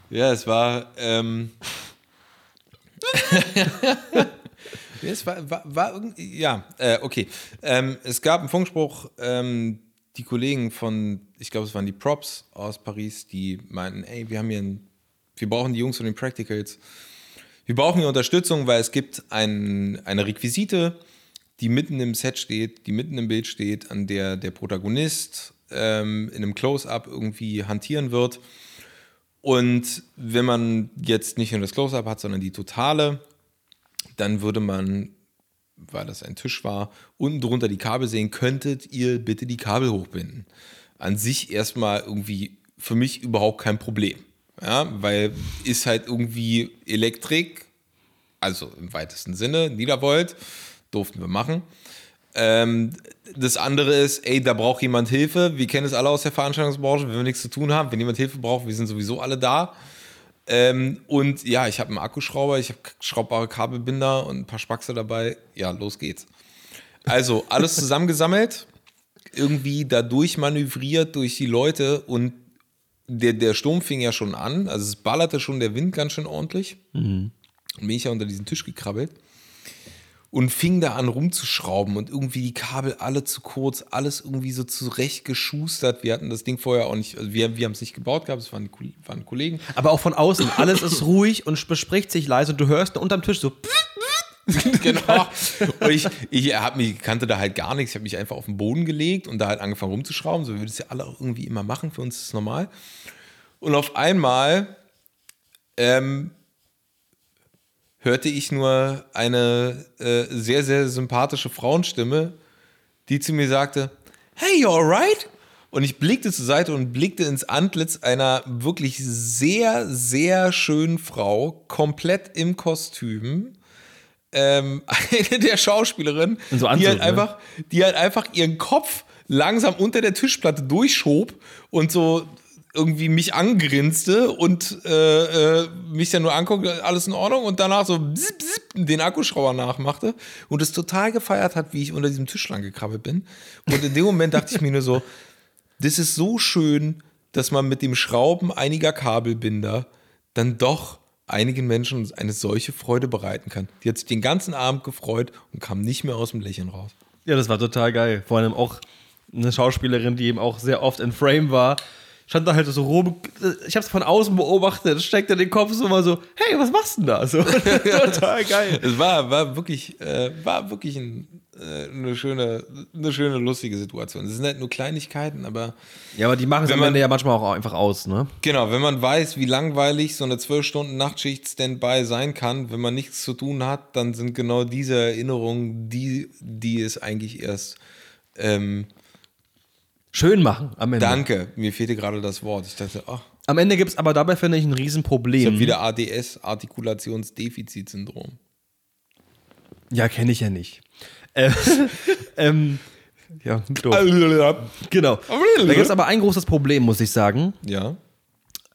Ja, es war. Ähm, (laughs) Ja, es war, war, war. Ja, äh, okay. Ähm, es gab einen Funkspruch. Ähm, die Kollegen von, ich glaube, es waren die Props aus Paris, die meinten: Ey, wir haben hier ein. Wir brauchen die Jungs von den Practicals. Wir brauchen hier Unterstützung, weil es gibt ein, eine Requisite, die mitten im Set steht, die mitten im Bild steht, an der der Protagonist ähm, in einem Close-up irgendwie hantieren wird. Und wenn man jetzt nicht nur das Close-up hat, sondern die totale, dann würde man, weil das ein Tisch war, unten drunter die Kabel sehen, könntet ihr bitte die Kabel hochbinden. An sich erstmal irgendwie für mich überhaupt kein Problem. Ja, weil ist halt irgendwie Elektrik, also im weitesten Sinne, Niedervolt, durften wir machen. Ähm, das andere ist, ey, da braucht jemand Hilfe. Wir kennen es alle aus der Veranstaltungsbranche, wenn wir nichts zu tun haben. Wenn jemand Hilfe braucht, wir sind sowieso alle da. Ähm, und ja, ich habe einen Akkuschrauber, ich habe schraubbare Kabelbinder und ein paar Spaxe dabei. Ja, los geht's. Also alles zusammengesammelt, irgendwie da durchmanövriert durch die Leute und der, der Sturm fing ja schon an, also es ballerte schon der Wind ganz schön ordentlich. Und bin ich ja unter diesen Tisch gekrabbelt und fing da an rumzuschrauben und irgendwie die Kabel alle zu kurz, alles irgendwie so zurecht geschustert. Wir hatten das Ding vorher auch nicht, also wir, wir haben es nicht gebaut gehabt, es waren, waren Kollegen. Aber auch von außen, alles ist ruhig und bespricht sich leise und du hörst unterm Tisch so. (laughs) genau. Und ich, ich hab mich, kannte da halt gar nichts. Ich habe mich einfach auf den Boden gelegt und da halt angefangen rumzuschrauben. So wie wir das ja alle auch irgendwie immer machen. Für uns ist es normal. Und auf einmal ähm, hörte ich nur eine äh, sehr, sehr sympathische Frauenstimme, die zu mir sagte: Hey, you alright? Und ich blickte zur Seite und blickte ins Antlitz einer wirklich sehr, sehr schönen Frau, komplett im Kostüm ähm, (laughs) eine der Schauspielerinnen, In so die, Anzug, halt ne? einfach, die halt einfach ihren Kopf langsam unter der Tischplatte durchschob und so irgendwie mich angrinste und äh, äh, mich dann nur anguckte, alles in Ordnung und danach so bzip, bzip, den Akkuschrauber nachmachte und es total gefeiert hat, wie ich unter diesem Tisch lang gekrabbelt bin. Und in dem Moment dachte ich mir nur so, (laughs) das ist so schön, dass man mit dem Schrauben einiger Kabelbinder dann doch einigen Menschen eine solche Freude bereiten kann. Die hat sich den ganzen Abend gefreut und kam nicht mehr aus dem Lächeln raus. Ja, das war total geil. Vor allem auch eine Schauspielerin, die eben auch sehr oft in Frame war. Stand da halt so rum. Ich hab's von außen beobachtet, steckte den Kopf so mal so, hey, was machst du denn da? So, (laughs) total geil. Es war, war wirklich, äh, war wirklich ein, äh, eine, schöne, eine schöne, lustige Situation. Es sind halt nur Kleinigkeiten, aber Ja, aber die machen es am man- Ende ja manchmal auch einfach aus, ne? genau, wenn man weiß, wie langweilig so eine 12-Stunden-Nachtschicht Standby sein kann, wenn man nichts zu tun hat, dann sind genau diese Erinnerungen die, die es eigentlich erst ähm, Schön machen am Ende. Danke, mir fehlte gerade das Wort. Ich dachte, ach, Am Ende gibt es aber dabei, finde ich, ein ich Riesenproblem. habe wieder ADS, Artikulationsdefizitsyndrom. Ja, kenne ich ja nicht. Äh, (laughs) ähm, ja, doof. (laughs) Genau. Da gibt es aber ein großes Problem, muss ich sagen. Ja.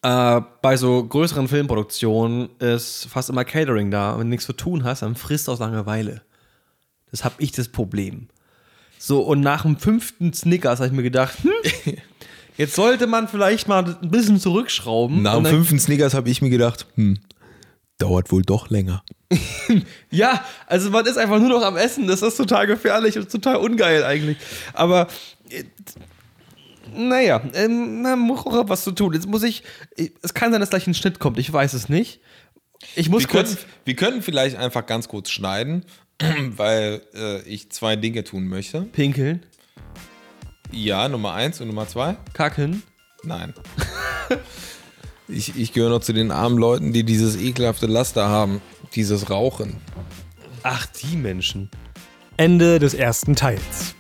Äh, bei so größeren Filmproduktionen ist fast immer Catering da. Wenn du nichts zu tun hast, dann frisst aus Langeweile. Das habe ich das Problem. So, und nach dem fünften Snickers habe ich mir gedacht, hm, (laughs) jetzt sollte man vielleicht mal ein bisschen zurückschrauben. Nach dem fünften Snickers habe ich mir gedacht, hm, dauert wohl doch länger. (laughs) Ja, also man ist einfach nur noch am Essen. Das ist total gefährlich und total ungeil eigentlich. Aber äh, naja, ähm, man muss auch was zu tun. Jetzt muss ich. ich- Es kann sein, dass gleich ein Schnitt kommt. Ich weiß es nicht. Ich muss Wir kurz. können, wir können vielleicht einfach ganz kurz schneiden, (clears throat) weil äh, ich zwei Dinge tun möchte. Pinkeln, Ja, Nummer eins und Nummer zwei? kacken. Nein. (laughs) ich, ich gehöre noch zu den armen Leuten, die dieses ekelhafte Laster haben. Dieses Rauchen. Ach, die Menschen. Ende des ersten Teils.